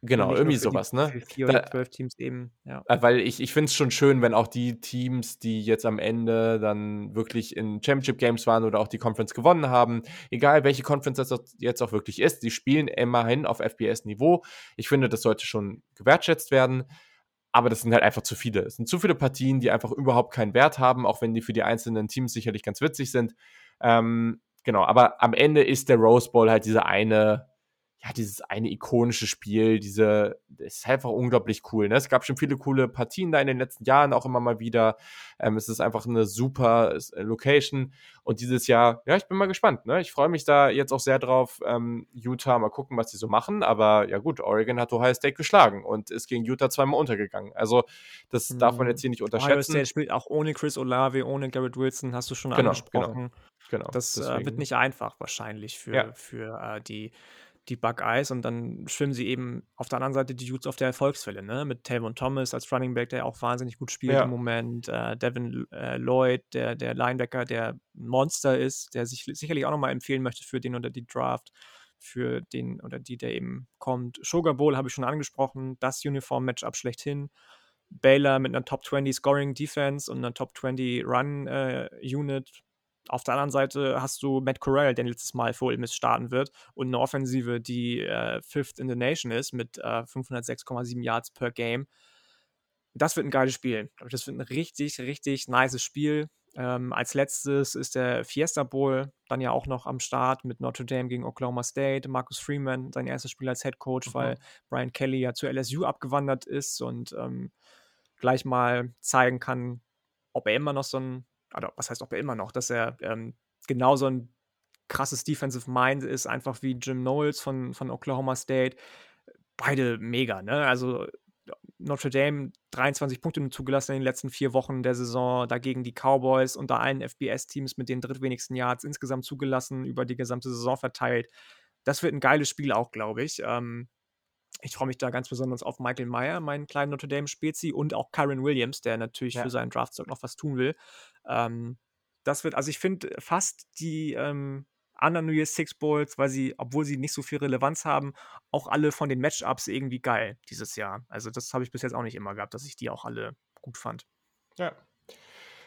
genau, irgendwie sowas, ne? vier oder zwölf Teams eben, ja. Äh, Weil ich, ich finde es schon schön, wenn auch die Teams, die jetzt am Ende dann wirklich in Championship Games waren oder auch die Conference gewonnen haben, egal welche Conference das jetzt auch wirklich ist, die spielen immerhin auf FBS-Niveau. Ich finde, das sollte schon gewertschätzt werden. Aber das sind halt einfach zu viele. Es sind zu viele Partien, die einfach überhaupt keinen Wert haben, auch wenn die für die einzelnen Teams sicherlich ganz witzig sind. Ähm, genau, aber am Ende ist der Rose Bowl halt diese eine, ja, dieses eine ikonische Spiel, diese, das ist einfach unglaublich cool. Ne? Es gab schon viele coole Partien da in den letzten Jahren auch immer mal wieder. Ähm, es ist einfach eine super äh, Location. Und dieses Jahr, ja, ich bin mal gespannt. Ne? Ich freue mich da jetzt auch sehr drauf. Ähm, Utah, mal gucken, was die so machen. Aber ja gut, Oregon hat Ohio State geschlagen und ist gegen Utah zweimal untergegangen. Also das darf man Mhm. jetzt hier nicht Ohio unterschätzen. State spielt auch ohne Chris Olave, ohne Garrett Wilson, hast du schon Genau, genau, angesprochen. genau. Das äh, wird nicht einfach wahrscheinlich für, ja, für äh, die, die Buckeyes und dann schwimmen sie eben auf der anderen Seite die Utes auf der Erfolgswelle, ne? Mit Tavon Thomas als Running Back, der auch wahnsinnig gut spielt im ja, Moment. Äh, Devin äh, Lloyd, der, der Linebacker, der ein Monster ist, der sich sicherlich auch nochmal empfehlen möchte für den oder die Draft, für den oder die, der eben kommt. Sugar Bowl habe ich schon angesprochen, das Uniform-Matchup schlechthin. Baylor mit einer Top 20 Scoring Defense und einer Top 20 Run äh, Unit. Auf der anderen Seite hast du Matt Corral, der letztes Mal für Ole Miss starten wird, und eine Offensive, die äh, Fifth in the Nation ist mit äh, 506,7 Yards per Game. Das wird ein geiles Spiel. Das wird ein richtig, richtig nices Spiel. Ähm, als letztes ist der Fiesta Bowl dann ja auch noch am Start mit Notre Dame gegen Oklahoma State. Marcus Freeman, sein erstes Spiel als Head Coach, mhm. weil Brian Kelly ja zu LSU abgewandert ist und ähm, gleich mal zeigen kann, ob er immer noch so ein, oder was heißt, ob er immer noch, dass er ähm, genau so ein krasses Defensive Mind ist, einfach wie Jim Knowles von, von Oklahoma State. Beide mega, ne? Also Notre Dame 23 Punkte nur zugelassen in den letzten vier Wochen der Saison, dagegen die Cowboys unter allen FBS-Teams mit den drittwenigsten Yards insgesamt zugelassen, über die gesamte Saison verteilt. Das wird ein geiles Spiel auch, glaube ich. Ähm, ich freue mich da ganz besonders auf Michael Meyer, meinen kleinen Notre Dame-Spezi, und auch Kyron Williams, der natürlich Ja. für seinen Draftstock noch was tun will. Ähm, das wird, also ich finde fast die ähm, anderen New Year's Six Bowls, weil sie, obwohl sie nicht so viel Relevanz haben, auch alle von den Matchups irgendwie geil dieses Jahr. Also das habe ich bis jetzt auch nicht immer gehabt, dass ich die auch alle gut fand. Ja.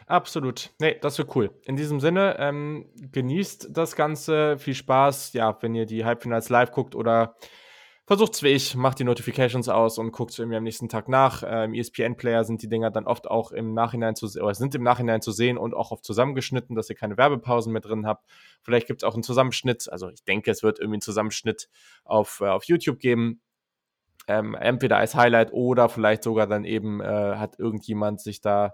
Absolut. Nee, das wird cool. In diesem Sinne, ähm, genießt das Ganze. Viel Spaß, ja, wenn ihr die Halbfinals live guckt oder versucht's wie ich, macht die Notifications aus und guckt irgendwie am nächsten Tag nach. Äh, Im ESPN-Player sind die Dinger dann oft auch im Nachhinein zu oder sind im Nachhinein zu sehen und auch oft zusammengeschnitten, dass ihr keine Werbepausen mehr drin habt. Vielleicht gibt's auch einen Zusammenschnitt. Also ich denke, es wird irgendwie einen Zusammenschnitt auf, äh, auf YouTube geben. Ähm, entweder als Highlight oder vielleicht sogar dann eben äh, hat irgendjemand sich da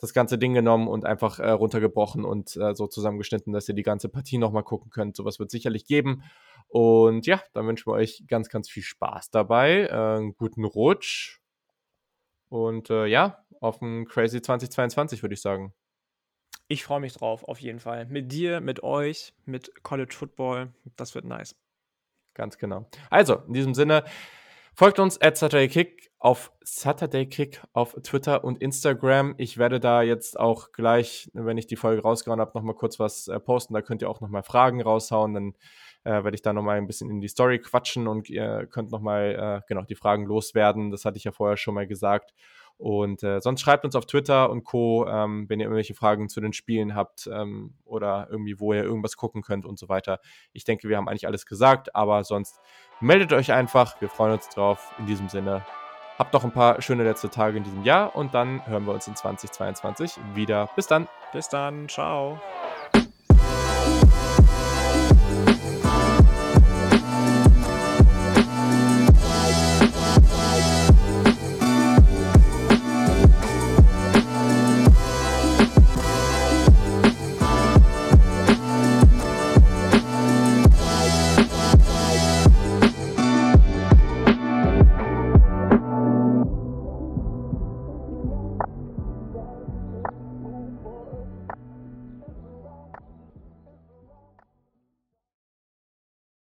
das ganze Ding genommen und einfach äh, runtergebrochen und äh, so zusammengeschnitten, dass ihr die ganze Partie nochmal gucken könnt. Sowas wird sicherlich geben. Und ja, dann wünschen wir euch ganz, ganz viel Spaß dabei. Äh, einen guten Rutsch. Und äh, ja, auf ein Crazy 2022 würde ich sagen. Ich freue mich drauf, auf jeden Fall. Mit dir, mit euch, mit College Football. Das wird nice. Ganz genau. Also, in diesem Sinne, Folgt uns at Saturday Kick auf Saturday Kick auf Twitter und Instagram. Ich werde da jetzt auch gleich, wenn ich die Folge rausgehauen habe, nochmal kurz was äh, posten. Da könnt ihr auch nochmal Fragen raushauen. Dann äh, werde ich da nochmal ein bisschen in die Story quatschen und ihr könnt nochmal äh, genau die Fragen loswerden. Das hatte ich ja vorher schon mal gesagt. Und äh, sonst schreibt uns auf Twitter und Co., ähm, wenn ihr irgendwelche Fragen zu den Spielen habt ähm, oder irgendwie, wo ihr irgendwas gucken könnt und so weiter. Ich denke, wir haben eigentlich alles gesagt, aber sonst meldet euch einfach. Wir freuen uns drauf. In diesem Sinne, habt noch ein paar schöne letzte Tage in diesem Jahr und dann hören wir uns in 2022 wieder. Bis dann. Bis dann. Ciao.